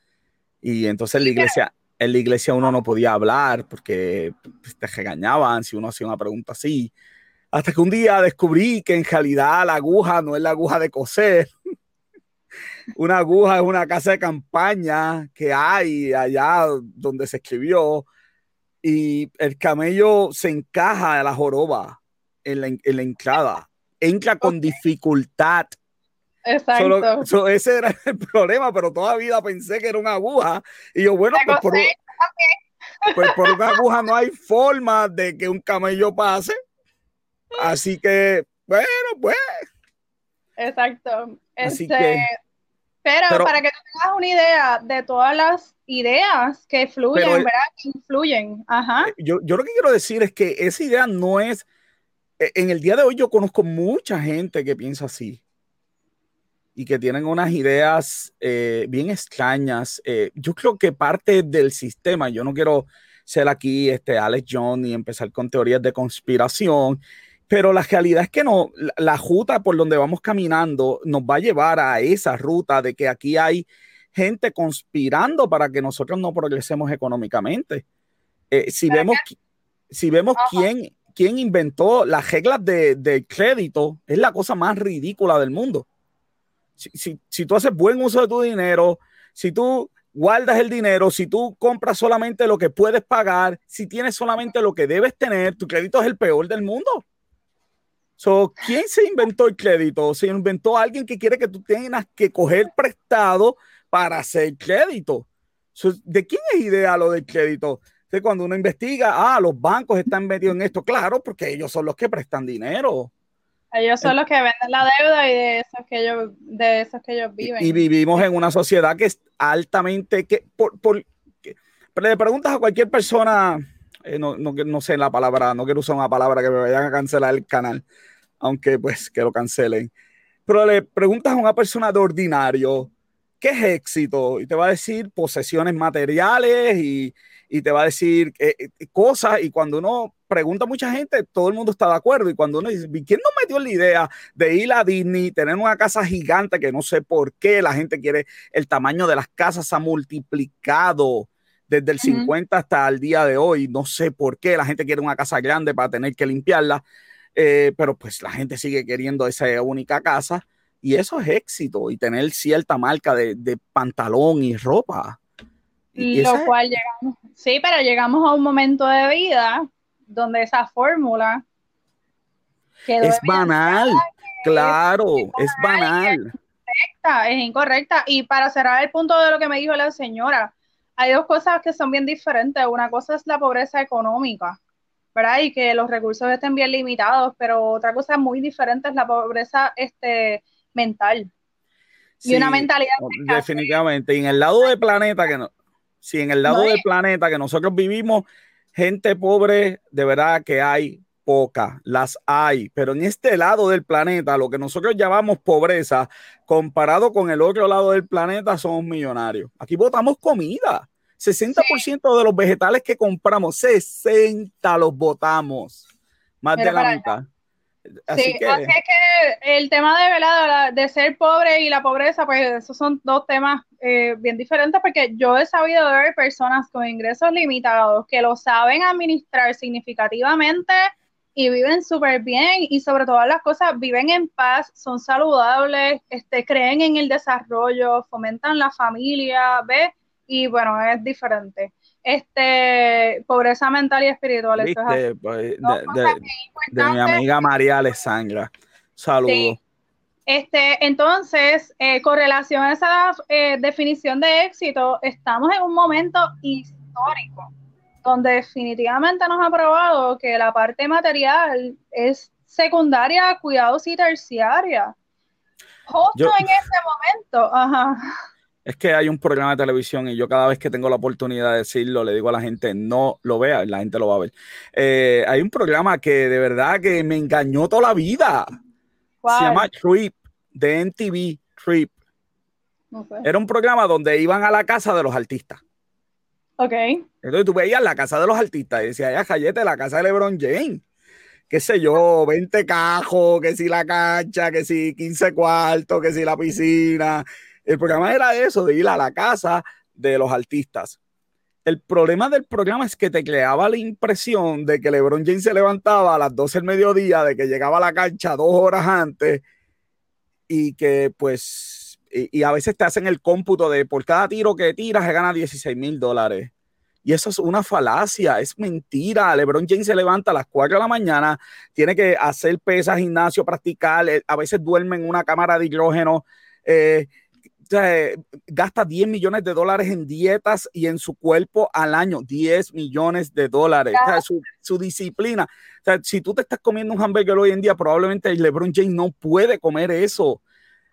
Y entonces en la iglesia, en la iglesia uno no podía hablar porque pues, te regañaban si uno hacía una pregunta así. Hasta que un día descubrí que en realidad la aguja no es la aguja de coser. una aguja es una casa de campaña que hay allá donde se escribió y el camello se encaja a la joroba en la, en la entrada, entra con dificultad. Exacto. ese era el problema, pero toda vida pensé que era una aguja. Y yo, bueno, pues por, pues por una aguja no hay forma de que un camello pase. Así que, bueno, pues. Exacto. Así este, que, pero, para que tengas una idea de todas las ideas que fluyen, ¿verdad? Que influyen. Ajá. Eh, yo, yo lo que quiero decir es que esa idea no es. Eh, en el día de hoy yo conozco mucha gente que piensa así y que tienen unas ideas eh, bien extrañas. yo creo que parte del sistema, yo no quiero ser aquí este Alex John y empezar con teorías de conspiración, pero la realidad es que no, la, ruta por donde vamos caminando nos va a llevar a esa ruta de que aquí hay gente conspirando para que nosotros no progresemos económicamente. Eh, si, vemos, si vemos quién, quién inventó las reglas de, crédito, es la cosa más ridícula del mundo. Si, si, si, tú haces buen uso de tu dinero, si tú guardas el dinero, si tú compras solamente lo que puedes pagar, si tienes solamente lo que debes tener, tu crédito es el peor del mundo. So, ¿Quién se inventó el crédito? Se inventó alguien que quiere que tú tengas que coger prestado para hacer crédito. ¿De quién es idea lo del crédito? cuando uno investiga, ah, los bancos están metidos en esto, claro, porque ellos son los que prestan dinero. Ellos son los que venden la deuda y de esos que ellos, de esos que ellos viven. Y, vivimos en una sociedad que es altamente, que por, por le preguntas a cualquier persona, eh, no, no, no, sé la palabra, no quiero usar una palabra que me vayan a cancelar el canal, aunque pues que lo cancelen. Pero le preguntas a una persona de ordinario, ¿qué es éxito? Y te va a decir posesiones materiales y, y te va a decir eh, eh, cosas. Y cuando uno pregunta a mucha gente, todo el mundo está de acuerdo. Y cuando uno dice, ¿quién nos metió la idea de ir a Disney, tener una casa gigante que no sé por qué la gente quiere, el tamaño de las casas ha multiplicado desde el 50 hasta el día de hoy. No sé por qué la gente quiere una casa grande para tener que limpiarla. Eh, pero pues la gente sigue queriendo esa única casa y eso es éxito y tener cierta marca de, pantalón y ropa. Lo cual llegamos, sí, pero llegamos a un momento de vida donde esa fórmula es banal, claro, es, banal. Es incorrecta, es incorrecta. Y para cerrar el punto de lo que me dijo la señora, hay dos cosas que son bien diferentes. Una cosa es la pobreza económica ¿verdad? Y que los recursos estén bien limitados, pero otra cosa muy diferente es la pobreza este, mental. y una mentalidad. Definitivamente. Y en el lado del planeta que no, si en el lado del planeta que nosotros vivimos, gente pobre, de verdad que hay poca, las hay, pero en este lado del planeta, lo que nosotros llamamos pobreza, comparado con el otro lado del planeta, somos millonarios. Aquí votamos comida. 60% de los vegetales que compramos, 60 los botamos. Más de la mitad. Así, sí, que, así es que el tema de, ¿verdad? de ser pobre y la pobreza, pues esos son dos temas eh, bien diferentes porque yo he sabido ver personas con ingresos limitados que lo saben administrar significativamente y viven súper bien y sobre todas las cosas viven en paz, son saludables, este, creen en el desarrollo, fomentan la familia, ¿ves? y bueno, es diferente. Este, pobreza mental y espiritual. Pues, de, mi amiga María Alessandra. Saludos. Este, entonces, eh, con relación a esa eh, definición de éxito, estamos en un momento histórico donde definitivamente nos ha probado que la parte material es secundaria, cuidados y terciaria. Justo en ese momento, ajá es que hay un programa de televisión y yo cada vez que tengo la oportunidad de decirlo, le digo a la gente, no lo vea, la gente lo va a ver. Eh, hay un programa que de verdad que me engañó toda la vida. Se llama Trip, de NTV, Trip. Era un programa donde iban a la casa de los artistas. Ok. Entonces tú veías la casa de los artistas y decías, ya, Jayete, la casa de LeBron James. Qué sé yo, 20 cajos, que si la cancha, que si 15 cuartos, que si la piscina el programa era eso, de ir a la casa de los artistas. El problema del programa es que te creaba la impresión de que LeBron James se levantaba a las 12 del mediodía, de que llegaba a la cancha dos horas antes y que pues y, a veces te hacen el cómputo de por cada tiro que tiras se gana 16 mil dólares. Y eso es una falacia, es mentira. LeBron James se levanta a las 4 de la mañana, tiene que hacer pesas, gimnasio, practicar, eh, a veces duerme en una cámara de hidrógeno. Eh, gasta 10 millones de dólares en dietas y en su cuerpo al año, 10 millones de dólares. su, disciplina. si tú te estás comiendo un hamburger hoy en día, probablemente LeBron James no puede comer eso.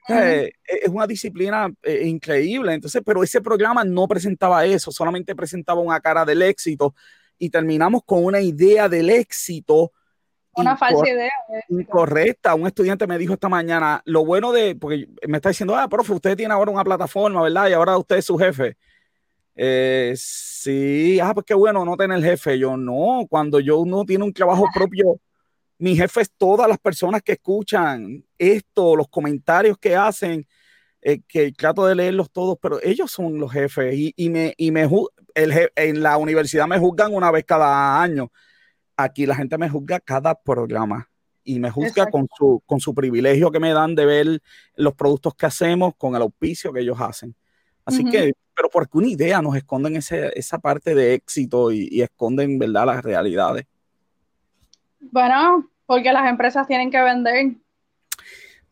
E, es una disciplina eh, increíble. Entonces, pero ese programa no presentaba eso, solamente presentaba una cara del éxito y terminamos con una idea del éxito una falsa idea. Incorrecta. Un estudiante me dijo esta mañana, lo bueno de, porque me está diciendo, ah, profe, usted tiene ahora una plataforma, ¿verdad? Y ahora usted es su jefe. Eh, sí, ah, pues qué bueno no tener jefe. Yo no, cuando yo no tiene un trabajo propio, mi jefe es todas las personas que escuchan esto, los comentarios que hacen, eh, que trato de leerlos todos, pero ellos son los jefes y, y me, y me el, en la universidad me juzgan una vez cada año Aquí la gente me juzga cada programa y me juzga con su, con su privilegio que me dan de ver los productos que hacemos, con el auspicio que ellos hacen. Así que, pero porque una idea nos esconden ese, esa parte de éxito y, esconden, ¿verdad?, las realidades. Bueno, porque las empresas tienen que vender.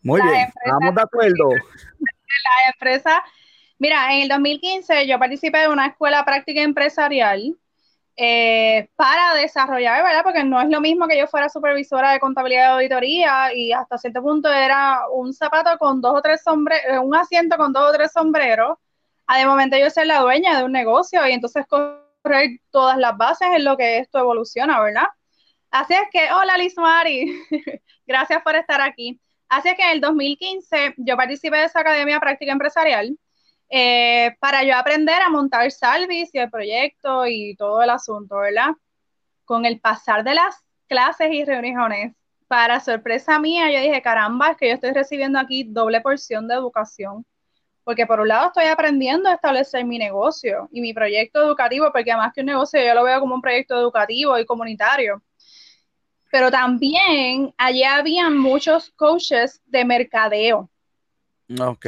Muy bien, estamos de acuerdo. Las empresas, mira, en el 2015 yo participé de una escuela práctica empresarial eh, para desarrollar, ¿verdad? Porque no es lo mismo que yo fuera supervisora de contabilidad de auditoría y hasta cierto punto era un zapato con dos o tres sombreros, eh, un asiento con dos o tres sombreros, a de momento yo ser la dueña de un negocio y entonces correr todas las bases en lo que esto evoluciona, ¿verdad? Así es que, hola Liz Mari, gracias por estar aquí. Así es que en el 2015 yo participé de esa academia práctica empresarial eh, para yo aprender a montar Salvis y el proyecto y todo el asunto, ¿verdad? Con el pasar de las clases y reuniones, para sorpresa mía, yo dije, caramba, es que yo estoy recibiendo aquí doble porción de educación. Porque por un lado estoy aprendiendo a establecer mi negocio y mi proyecto educativo, porque además que un negocio yo lo veo como un proyecto educativo y comunitario. Pero también allí había muchos coaches de mercadeo. Ok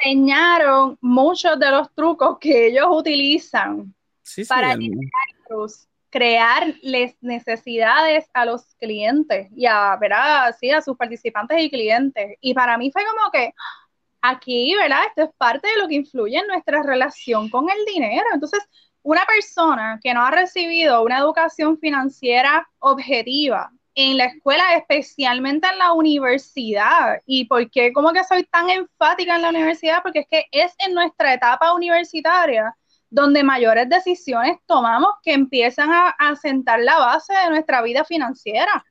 enseñaron muchos de los trucos que ellos utilizan para crear les necesidades a los clientes y a, ¿verdad? Sí, a sus participantes y clientes. Y para mí fue como que aquí, ¿verdad? Esto es parte de lo que influye en nuestra relación con el dinero. Entonces, una persona que no ha recibido una educación financiera objetiva en la escuela, especialmente en la universidad. ¿Y por qué como que soy tan enfática en la universidad? Porque es que es en nuestra etapa universitaria donde mayores decisiones tomamos que empiezan a, sentar la base de nuestra vida financiera.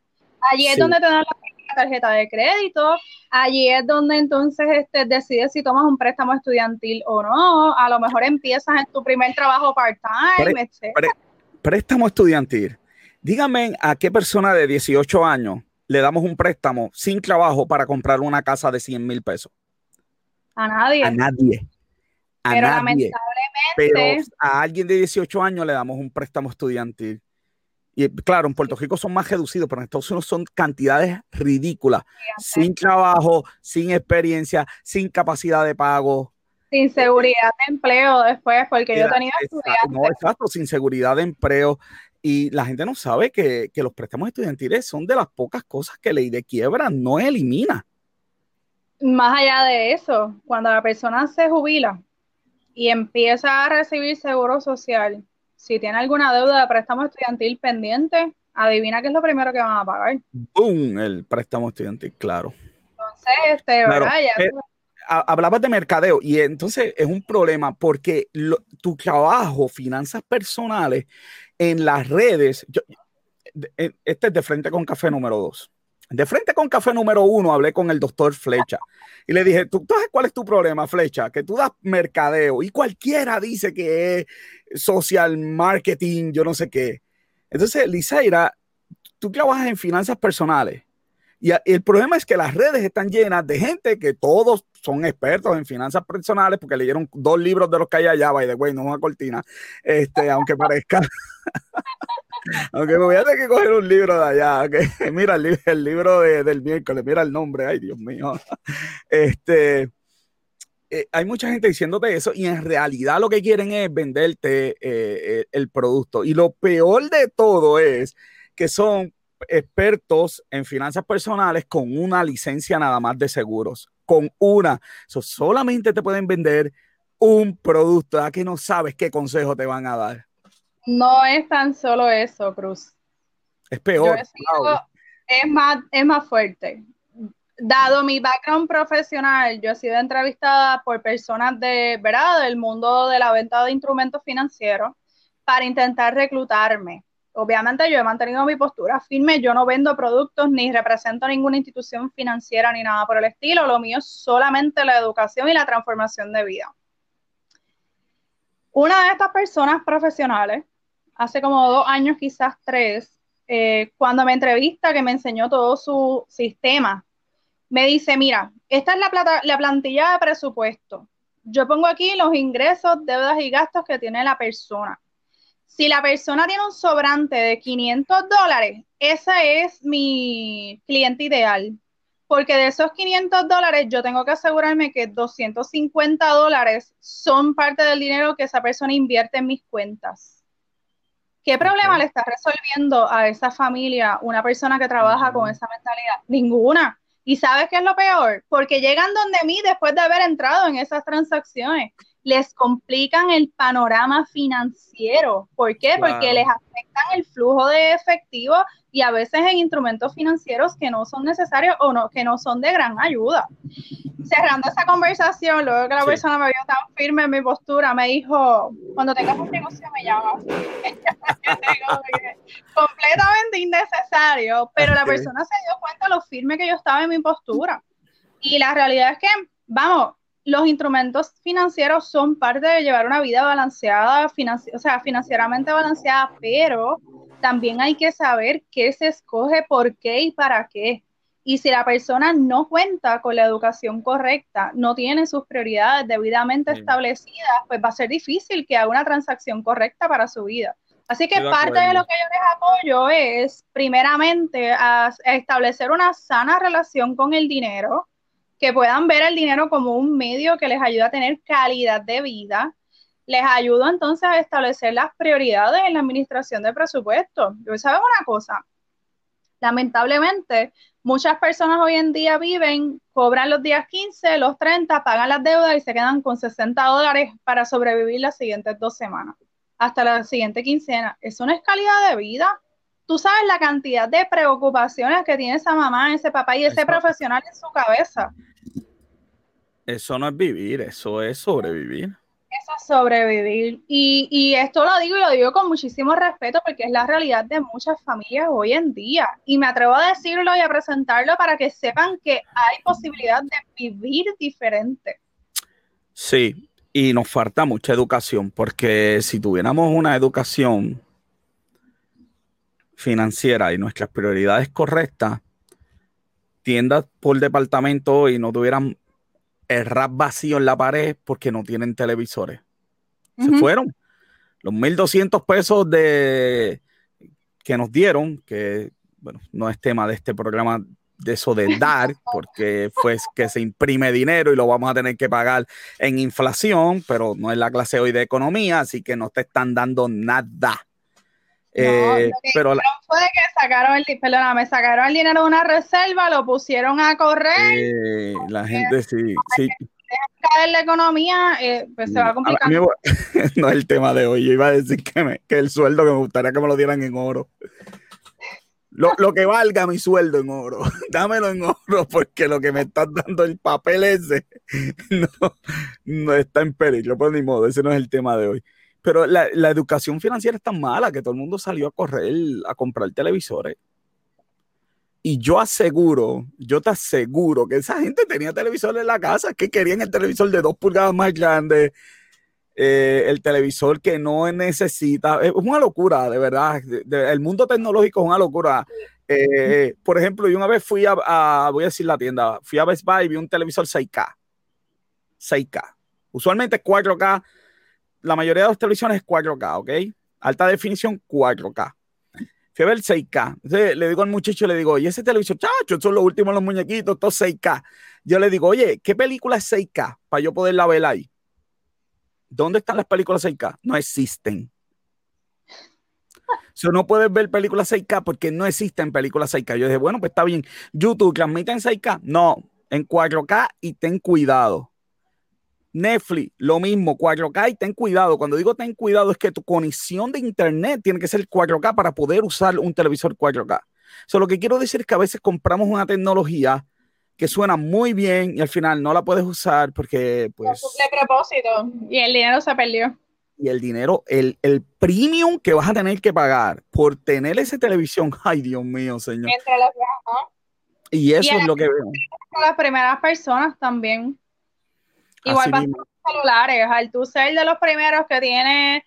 Allí es donde te dan la tarjeta de crédito, allí es donde entonces este, decides si tomas un préstamo estudiantil o no, a lo mejor empiezas en tu primer trabajo part-time, etc. préstamo estudiantil Dígame a qué persona de 18 años le damos un préstamo sin trabajo para comprar una casa de 100 mil pesos. A nadie. A nadie. A Pero lamentablemente. Pero a alguien de 18 años le damos un préstamo estudiantil. Y claro, en Puerto Rico son más reducidos, pero en Estados Unidos son cantidades ridículas. sin trabajo, sin experiencia, sin capacidad de pago. Sin seguridad de empleo después, porque yo tenía estudiantes. No, exacto, sin seguridad de empleo. Y la gente no sabe que, los préstamos estudiantiles son de las pocas cosas que ley de quiebra no elimina. Más allá de eso, cuando la persona se jubila y empieza a recibir seguro social, si tiene alguna deuda de préstamo estudiantil pendiente, adivina qué es lo primero que van a pagar. ¡Bum! El préstamo estudiantil, claro. Entonces, este, ¿verdad? Eh, hablabas de mercadeo y entonces es un problema porque tu trabajo, finanzas personales, en las redes, este es de frente con café número dos. De frente con café número uno hablé con el doctor Flecha y le dije, ¿tú, sabes cuál es tu problema, Flecha? Que tú das mercadeo y cualquiera dice que es social marketing, yo no sé qué. Entonces, Lisaira, tú trabajas en finanzas personales y, el problema es que las redes están llenas de gente que todos son expertos en finanzas personales porque leyeron dos libros de los que hay allá, by the way, no una cortina, este, aunque parezca. aunque me voy a tener que coger un libro de allá, mira el, libro del miércoles, mira el nombre, ay Dios mío. este, eh, hay mucha gente diciéndote eso y en realidad lo que quieren es venderte eh, el producto. Y lo peor de todo es que son expertos en finanzas personales con una licencia nada más de seguros, con una. solamente te pueden vender un producto, a que no sabes qué consejo te van a dar. No es tan solo eso, Cruz. Es peor. es, más, es más fuerte. Dado mi background profesional, yo he sido entrevistada por personas de, ¿verdad? del mundo de la venta de instrumentos financieros para intentar reclutarme. Obviamente yo he mantenido mi postura firme, yo no vendo productos ni represento ninguna institución financiera ni nada por el estilo, lo mío es solamente la educación y la transformación de vida. Una de estas personas profesionales, hace como dos años, quizás tres, eh, cuando me entrevista, que me enseñó todo su sistema, me dice, mira, esta es la, la plantilla de presupuesto. Yo pongo aquí los ingresos, deudas y gastos que tiene la persona. Si la persona tiene un sobrante de 500 dólares, ese es mi cliente ideal porque de esos 500 dólares yo tengo que asegurarme que 250 dólares son parte del dinero que esa persona invierte en mis cuentas. ¿Qué problema le está resolviendo a esa familia una persona que trabaja con esa mentalidad? Ninguna. ¿Y sabes qué es lo peor? Porque llegan donde mí después de haber entrado en esas transacciones. Les complican el panorama financiero. ¿Por qué? Porque les afectan el flujo de efectivo y a veces en instrumentos financieros que no son necesarios o no, que no son de gran ayuda. Cerrando esa conversación, luego que la persona me vio tan firme en mi postura, me dijo, cuando tengas un negocio me llamas. completamente innecesario, pero la persona se dio cuenta lo firme que yo estaba en mi postura. Y la realidad es que, vamos, los instrumentos financieros son parte de llevar una vida balanceada, o sea, financieramente balanceada, pero también hay que saber qué se escoge, por qué y para qué. Y si la persona no cuenta con la educación correcta, no tiene sus prioridades debidamente establecidas, pues va a ser difícil que haga una transacción correcta para su vida. Así que parte de lo que yo les apoyo es, primeramente, establecer una sana relación con el dinero, que puedan ver el dinero como un medio que les ayuda a tener calidad de vida, les ayudo entonces a establecer las prioridades en la administración de presupuesto. ¿Saben una cosa? Lamentablemente, muchas personas hoy en día viven, cobran los días 15, los 30, pagan las deudas y se quedan con 60 dólares para sobrevivir las siguientes dos semanas, hasta la siguiente quincena. Eso no es calidad de vida. Tú sabes la cantidad de preocupaciones que tiene esa mamá, ese papá y ese profesional en su cabeza. Eso no es vivir, eso es sobrevivir sobrevivir. Y, esto lo digo y lo digo con muchísimo respeto porque es la realidad de muchas familias hoy en día. Y me atrevo a decirlo y a presentarlo para que sepan que hay posibilidad de vivir diferente. Sí, y nos falta mucha educación porque si tuviéramos una educación financiera y nuestras prioridades correctas, tiendas por departamento y no tuvieran el rap vacío en la pared porque no tienen televisores. Se fueron. Los 1.200 pesos de, que nos dieron, que bueno, no es tema de este programa de eso de dar, porque fue que se imprime dinero y lo vamos a tener que pagar en inflación, pero no es la clase hoy de economía, así que no te están dando nada. Eh, pero la... fue que sacaron el, perdóname, sacaron el dinero de una reserva, lo pusieron a correr. Eh, la gente sí, sí. caer la economía, eh, pues se va a complicar. no es el tema de hoy. Yo iba a decir que, que el sueldo que me gustaría que me lo dieran en oro. Lo, lo, que valga mi sueldo en oro, dámelo en oro, porque lo que me estás dando el papel ese no, no está en peligro, pues ni modo, ese no es el tema de hoy. Pero la, educación financiera es tan mala que todo el mundo salió a correr, a comprar televisores. Y yo aseguro, yo te aseguro que esa gente tenía televisores en la casa, que querían el televisor de dos pulgadas más grande, eh, el televisor que no necesita. Es una locura, de verdad. el mundo tecnológico es una locura. Eh, por ejemplo, yo una vez fui a, voy a decir la tienda, fui a Best Buy y vi un televisor 6K. 6K. Usualmente 4K la mayoría de las televisiones es 4K, ¿ok? Alta definición 4K. fui a ver 6K. Entonces le digo al muchacho, le digo, y ese televisor, chacho, son los últimos los muñequitos, estos 6K. Yo le digo, oye, ¿qué película es 6K para yo poderla ver ahí? ¿Dónde están las películas 6K? No existen. So, no puedes ver películas 6K porque no existen películas 6K. Yo dije, bueno, pues está bien. YouTube transmite en 6K. No, en 4K y ten cuidado. Netflix, lo mismo, 4K y ten cuidado. Cuando digo ten cuidado es que tu conexión de internet tiene que ser 4K para poder usar un televisor 4K. So, lo que quiero decir es que a veces compramos una tecnología que suena muy bien y al final no la puedes usar porque pues... De propósito y el dinero se perdió. Y el dinero, el, el premium que vas a tener que pagar por tener esa televisión, ay Dios mío, señor. Entre las, Y eso es lo que veo. Las primeras personas también. Igual para los celulares, al tú ser de los primeros que tiene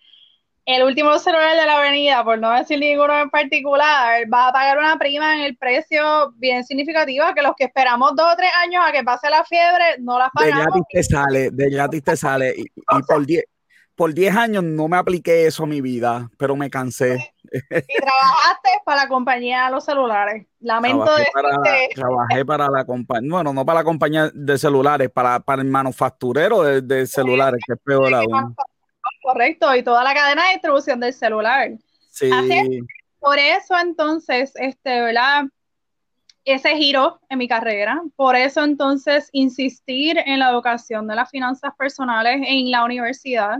el último celular de la avenida, por no decir ninguno en particular, va a pagar una prima en el precio bien significativa que los que esperamos dos o tres años a que pase la fiebre no las pagamos. De gratis te sale, de gratis te sale. Y, por 10 por 10 años no me apliqué eso a mi vida, pero me cansé. Y trabajaste para la compañía de los celulares. Lamento trabajé para, Trabajé para la compañía, bueno, no para la compañía de celulares, para, para el manufacturero de, celulares, que es peor aún. Correcto, y toda la cadena de distribución del celular. Sí. por eso entonces, este, ¿verdad? Ese giro en mi carrera, por eso entonces insistir en la educación de las finanzas personales en la universidad,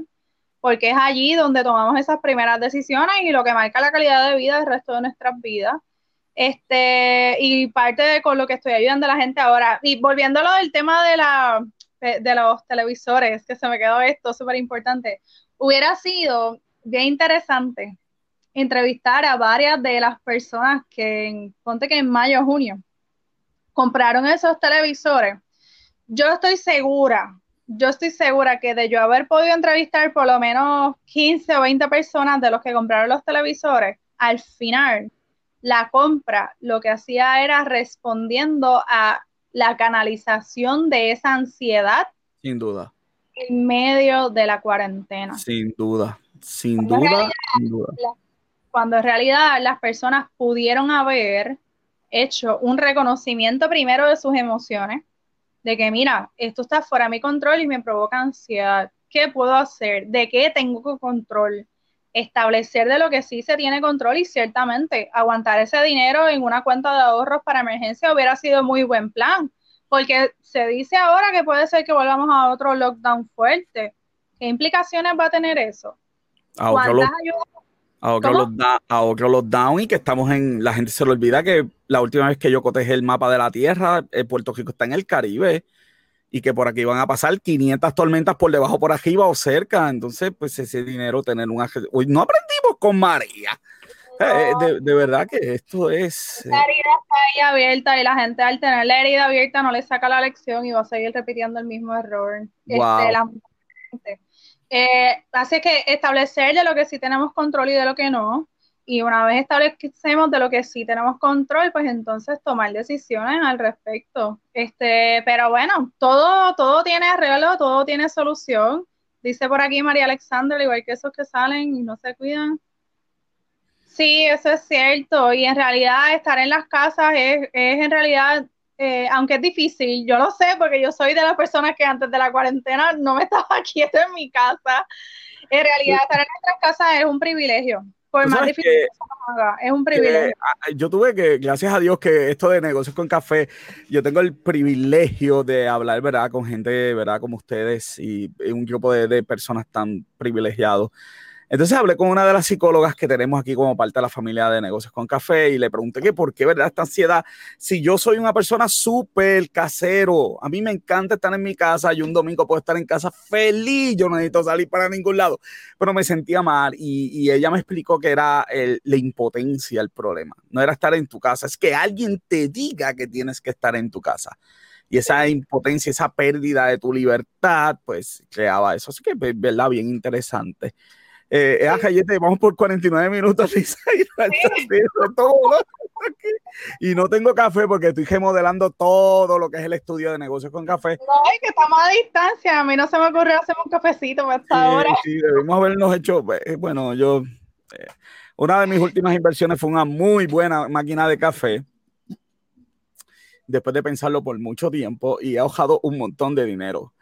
porque es allí donde tomamos esas primeras decisiones y lo que marca la calidad de vida del resto de nuestras vidas. Este, y parte de con lo que estoy ayudando a la gente ahora. Y volviendo a lo del tema de, la, los televisores, que se me quedó esto súper importante hubiera sido bien interesante entrevistar a varias de las personas que, ponte que en mayo o junio, compraron esos televisores. Yo estoy segura, yo estoy segura que de yo haber podido entrevistar por lo menos 15 o 20 personas de los que compraron los televisores, al final la compra lo que hacía era respondiendo a la canalización de esa ansiedad. Sin duda en medio de la cuarentena. Sin duda, sin duda, Cuando en realidad las personas pudieron haber hecho un reconocimiento primero de sus emociones, de que mira, esto está fuera de mi control y me provoca ansiedad. ¿Qué puedo hacer? ¿De qué tengo control? Establecer de lo que sí se tiene control y ciertamente aguantar ese dinero en una cuenta de ahorros para emergencia hubiera sido muy buen plan porque se dice ahora que puede ser que volvamos a otro lockdown fuerte. ¿Qué implicaciones va a tener eso? A otro, lockdown y que estamos en, la gente se le olvida que la última vez que yo cotejé el mapa de la Tierra, eh, Puerto Rico está en el Caribe y que por aquí van a pasar 500 tormentas por debajo, por arriba o cerca. Entonces, pues ese dinero tener un... Hoy no aprendimos con María. Eh, de, de, verdad que esto es. Eh, la herida está ahí abierta y la gente al tener la herida abierta no le saca la lección y va a seguir repitiendo el mismo error. Este, eh, así que establecer de lo que sí tenemos control y de lo que no. Y una vez establecemos de lo que sí tenemos control, pues entonces tomar decisiones al respecto. Este, pero bueno, todo, todo tiene arreglo, todo tiene solución. Dice por aquí María Alexandra, igual que esos que salen y no se cuidan, Sí, eso es cierto. Y en realidad estar en las casas es, en realidad, eh, aunque es difícil, yo lo sé porque yo soy de las personas que antes de la cuarentena no me estaba quieto en mi casa. En realidad estar en nuestras casas es un privilegio. Por más difícil que, haga, es un privilegio. Yo tuve que, gracias a Dios, que esto de negocios con café, yo tengo el privilegio de hablar, ¿verdad? Con gente, ¿verdad? Como ustedes y un grupo de, de personas tan privilegiados. Entonces hablé con una de las psicólogas que tenemos aquí como parte de la familia de negocios con café y le pregunté que por qué, ¿verdad? Esta ansiedad, si yo soy una persona súper casero, a mí me encanta estar en mi casa y un domingo puedo estar en casa feliz, yo no necesito salir para ningún lado, pero me sentía mal y, ella me explicó que era la impotencia el problema, no era estar en tu casa, es que alguien te diga que tienes que estar en tu casa y esa impotencia, esa pérdida de tu libertad, pues creaba eso. Así que, ¿verdad? Bien interesante. Eh, eh vamos por 49 minutos, Y, no tengo café porque estoy remodelando todo lo que es el estudio de negocios con café. No, es que estamos a distancia. A mí no se me ocurrió hacer un cafecito hasta ahora. Sí, debimos habernos hecho. Eh, bueno, yo Eh, una de mis últimas inversiones fue una muy buena máquina de café. Después de pensarlo por mucho tiempo y he ahorrado un montón de dinero.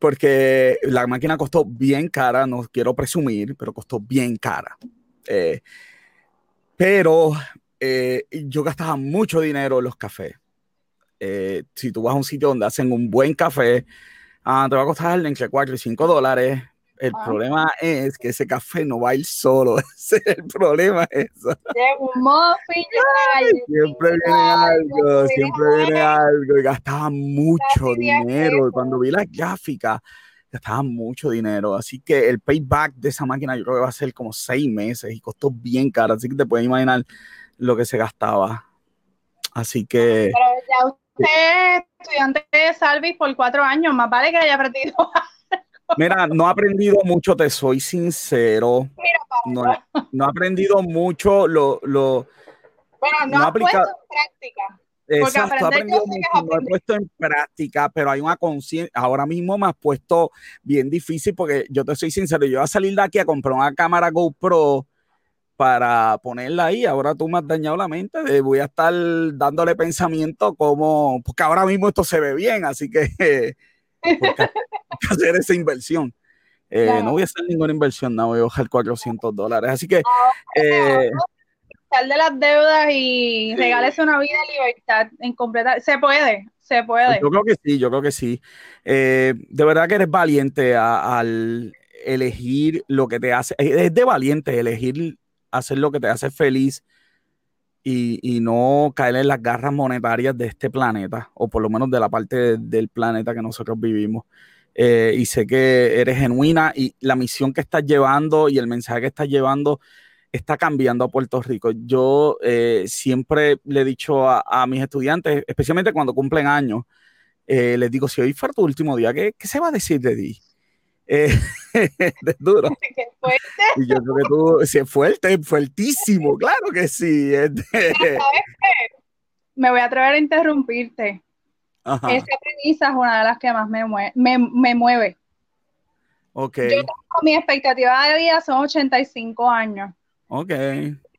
Porque la máquina costó bien cara, no quiero presumir, pero costó bien cara. Eh, pero eh, yo gastaba mucho dinero en los cafés. si tú vas a un sitio donde hacen un buen café, ah, te va a costar entre 4 y 5 dólares el ah. problema es que ese café no va a ir solo. Ese es el problema. Eso. siempre viene algo, siempre viene algo. Y gastaba mucho dinero. Y cuando vi la gráfica, gastaba mucho dinero. Así que el payback de esa máquina yo creo que va a ser como seis meses y costó bien caro. Así que te puedes imaginar lo que se gastaba. Así que. Pero ya usted es estudiante de Salvis por cuatro años, más vale que haya aprendido Mira, no he aprendido mucho, te soy sincero. no, no he aprendido mucho lo... lo bueno, no, no he puesto en práctica. Exacto, aprendido mucho, no he puesto en práctica, pero hay una conciencia, ahora mismo me has puesto bien difícil porque yo te soy sincero, yo voy a salir de aquí a comprar una cámara GoPro para ponerla ahí, ahora tú me has dañado la mente, voy a estar dándole pensamiento como, porque ahora mismo esto se ve bien, así que hacer esa inversión. Eh, no voy a hacer ninguna inversión, no voy a bajar 400 dólares. Así que. Eh, sal de las deudas y regálese una vida de libertad en completa. Se puede, se puede. Yo creo que sí, yo creo que sí. Eh, de verdad que eres valiente al elegir lo que te hace. Es de valiente elegir hacer lo que te hace feliz y, no caer en las garras monetarias de este planeta, o por lo menos de la parte del planeta que nosotros vivimos. Eh, y sé que eres genuina y la misión que estás llevando y el mensaje que estás llevando está cambiando a Puerto Rico. Yo eh, siempre le he dicho a, mis estudiantes, especialmente cuando cumplen años, eh, les digo, si hoy fue tu último día, ¿qué, ¿qué, se va a decir de ti? Eh, es duro. Qué fuerte. Y yo creo que tú, si es fuerte, fuertísimo, claro que sí. Me voy a atrever a interrumpirte. Esa premisa es una de las que más me, mueve, me, mueve. Ok. Yo mi expectativa de vida son 85 años. Ok.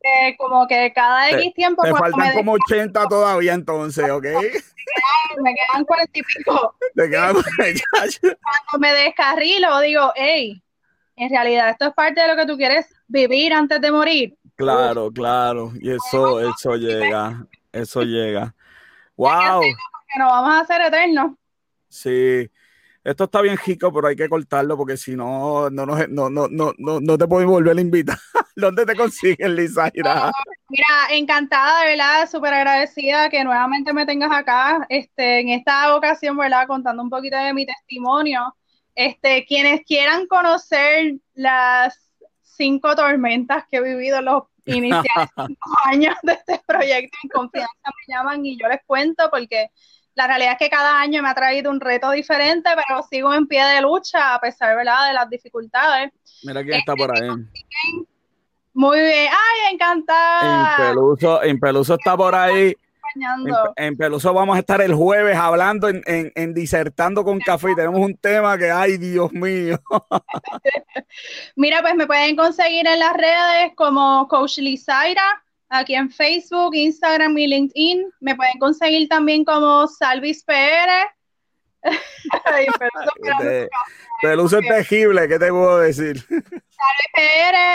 Eh, como que cada X tiempo. Te faltan como 80 todavía entonces, ¿ok? me quedan 40 y pico. Te quedan Cuando me descarrilo, digo, hey, en realidad esto es parte de lo que tú quieres vivir antes de morir. Claro, claro. Y eso, eso llega. Eso llega. Wow. Que nos vamos a hacer eternos. Sí. Esto está bien chico, pero hay que cortarlo porque si no, no, no, no, no, no, no te puedo volver a invitar. ¿Dónde te consiguen, Lizaira? mira, encantada, de verdad, súper agradecida que nuevamente me tengas acá, este, en esta ocasión, ¿verdad? Contando un poquito de mi testimonio. Este, quienes quieran conocer las cinco tormentas que he vivido en los iniciales cinco años de este proyecto en confianza me llaman y yo les cuento porque la realidad es que cada año me ha traído un reto diferente, pero sigo en pie de lucha a pesar ¿verdad? de las dificultades. Mira quién está por ahí. Muy bien, ay, encantada. En Peluso, en Peluso está por ahí. En, Peluso vamos a estar el jueves hablando en, en, disertando con café tenemos un tema que, ay, Dios mío. Mira, pues me pueden conseguir en las redes como Coach Lizaira, aquí en Facebook, Instagram y LinkedIn. Me pueden conseguir también como Salvis PR. Peluso es tejible, ¿qué te puedo decir?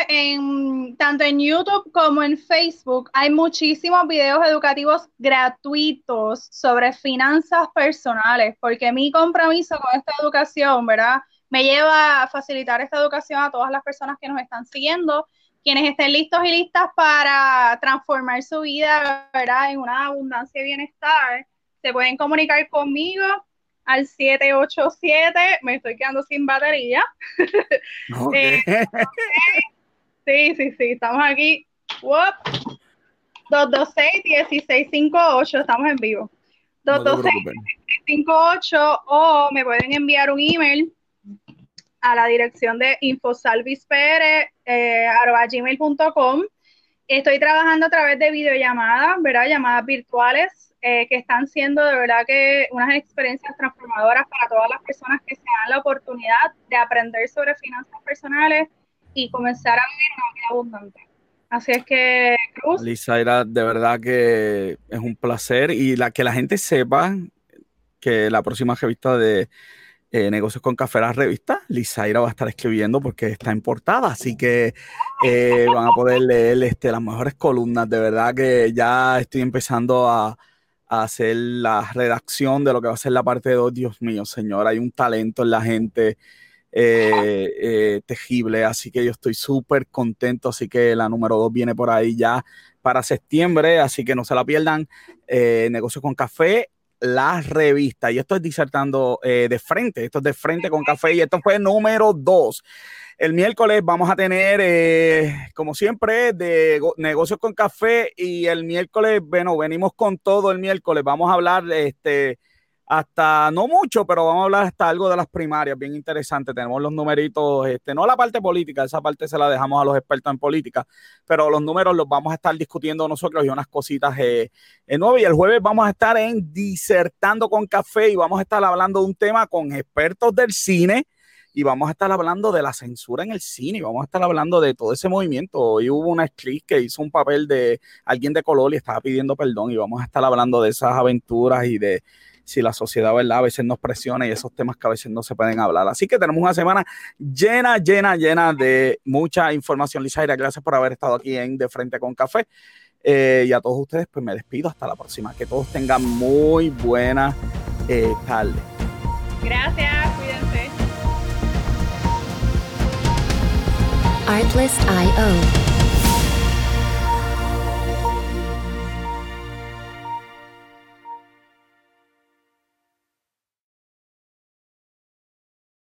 en, tanto en YouTube como en Facebook hay muchísimos videos educativos gratuitos sobre finanzas personales, porque mi compromiso con esta educación, ¿verdad? Me lleva a facilitar esta educación a todas las personas que nos están siguiendo, quienes estén listos y listas para transformar su vida, ¿verdad? En una abundancia y bienestar, se pueden comunicar conmigo al 787. Me estoy quedando sin batería. Eh, sí, sí, sí, estamos aquí. 226-1658, estamos en vivo. 226-1658 o me pueden enviar un email a la dirección de infosalvispr.gmail.com. Eh, Estoy trabajando a través de videollamadas, ¿verdad? Llamadas virtuales eh, que están siendo de verdad que unas experiencias transformadoras para todas las personas que se dan la oportunidad de aprender sobre finanzas personales y comenzar a vivir una vida abundante. Así es que, Cruz. Lizaira, de verdad que es un placer y la, que la gente sepa que la próxima revista de eh, Negocios con Café, la revista, Lizaira va a estar escribiendo porque está en portada, así que eh, van a poder leer este, las mejores columnas. De verdad que ya estoy empezando a, hacer la redacción de lo que va a ser la parte de dos. Dios mío, señor, hay un talento en la gente eh, eh, tejible, así que yo estoy súper contento, así que la número dos viene por ahí ya para septiembre, así que no se la pierdan, eh, Negocios con Café, la revista, y esto es disertando de frente, esto es de frente con café, y esto fue número dos. El miércoles vamos a tener, como siempre, de negocios con café y el miércoles, bueno, venimos con todo el miércoles. Vamos a hablar este, hasta, no mucho, pero vamos a hablar hasta algo de las primarias, bien interesante. Tenemos los numeritos, este, no la parte política, esa parte se la dejamos a los expertos en política, pero los números los vamos a estar discutiendo nosotros y unas cositas eh, nuevas. Y el jueves vamos a estar en Disertando con Café y vamos a estar hablando de un tema con expertos del cine y vamos a estar hablando de la censura en el cine y vamos a estar hablando de todo ese movimiento. Hoy hubo una actriz que hizo un papel de alguien de color y estaba pidiendo perdón y vamos a estar hablando de esas aventuras y de si la sociedad, ¿verdad? A veces nos presiona y esos temas que a veces no se pueden hablar. Así que tenemos una semana llena, llena, llena de mucha información. Lizaira, gracias por haber estado aquí en De Frente con Café. Eh, y a todos ustedes, pues me despido. Hasta la próxima. Que todos tengan muy buena eh, tarde. Gracias, cuídense. Artlist.io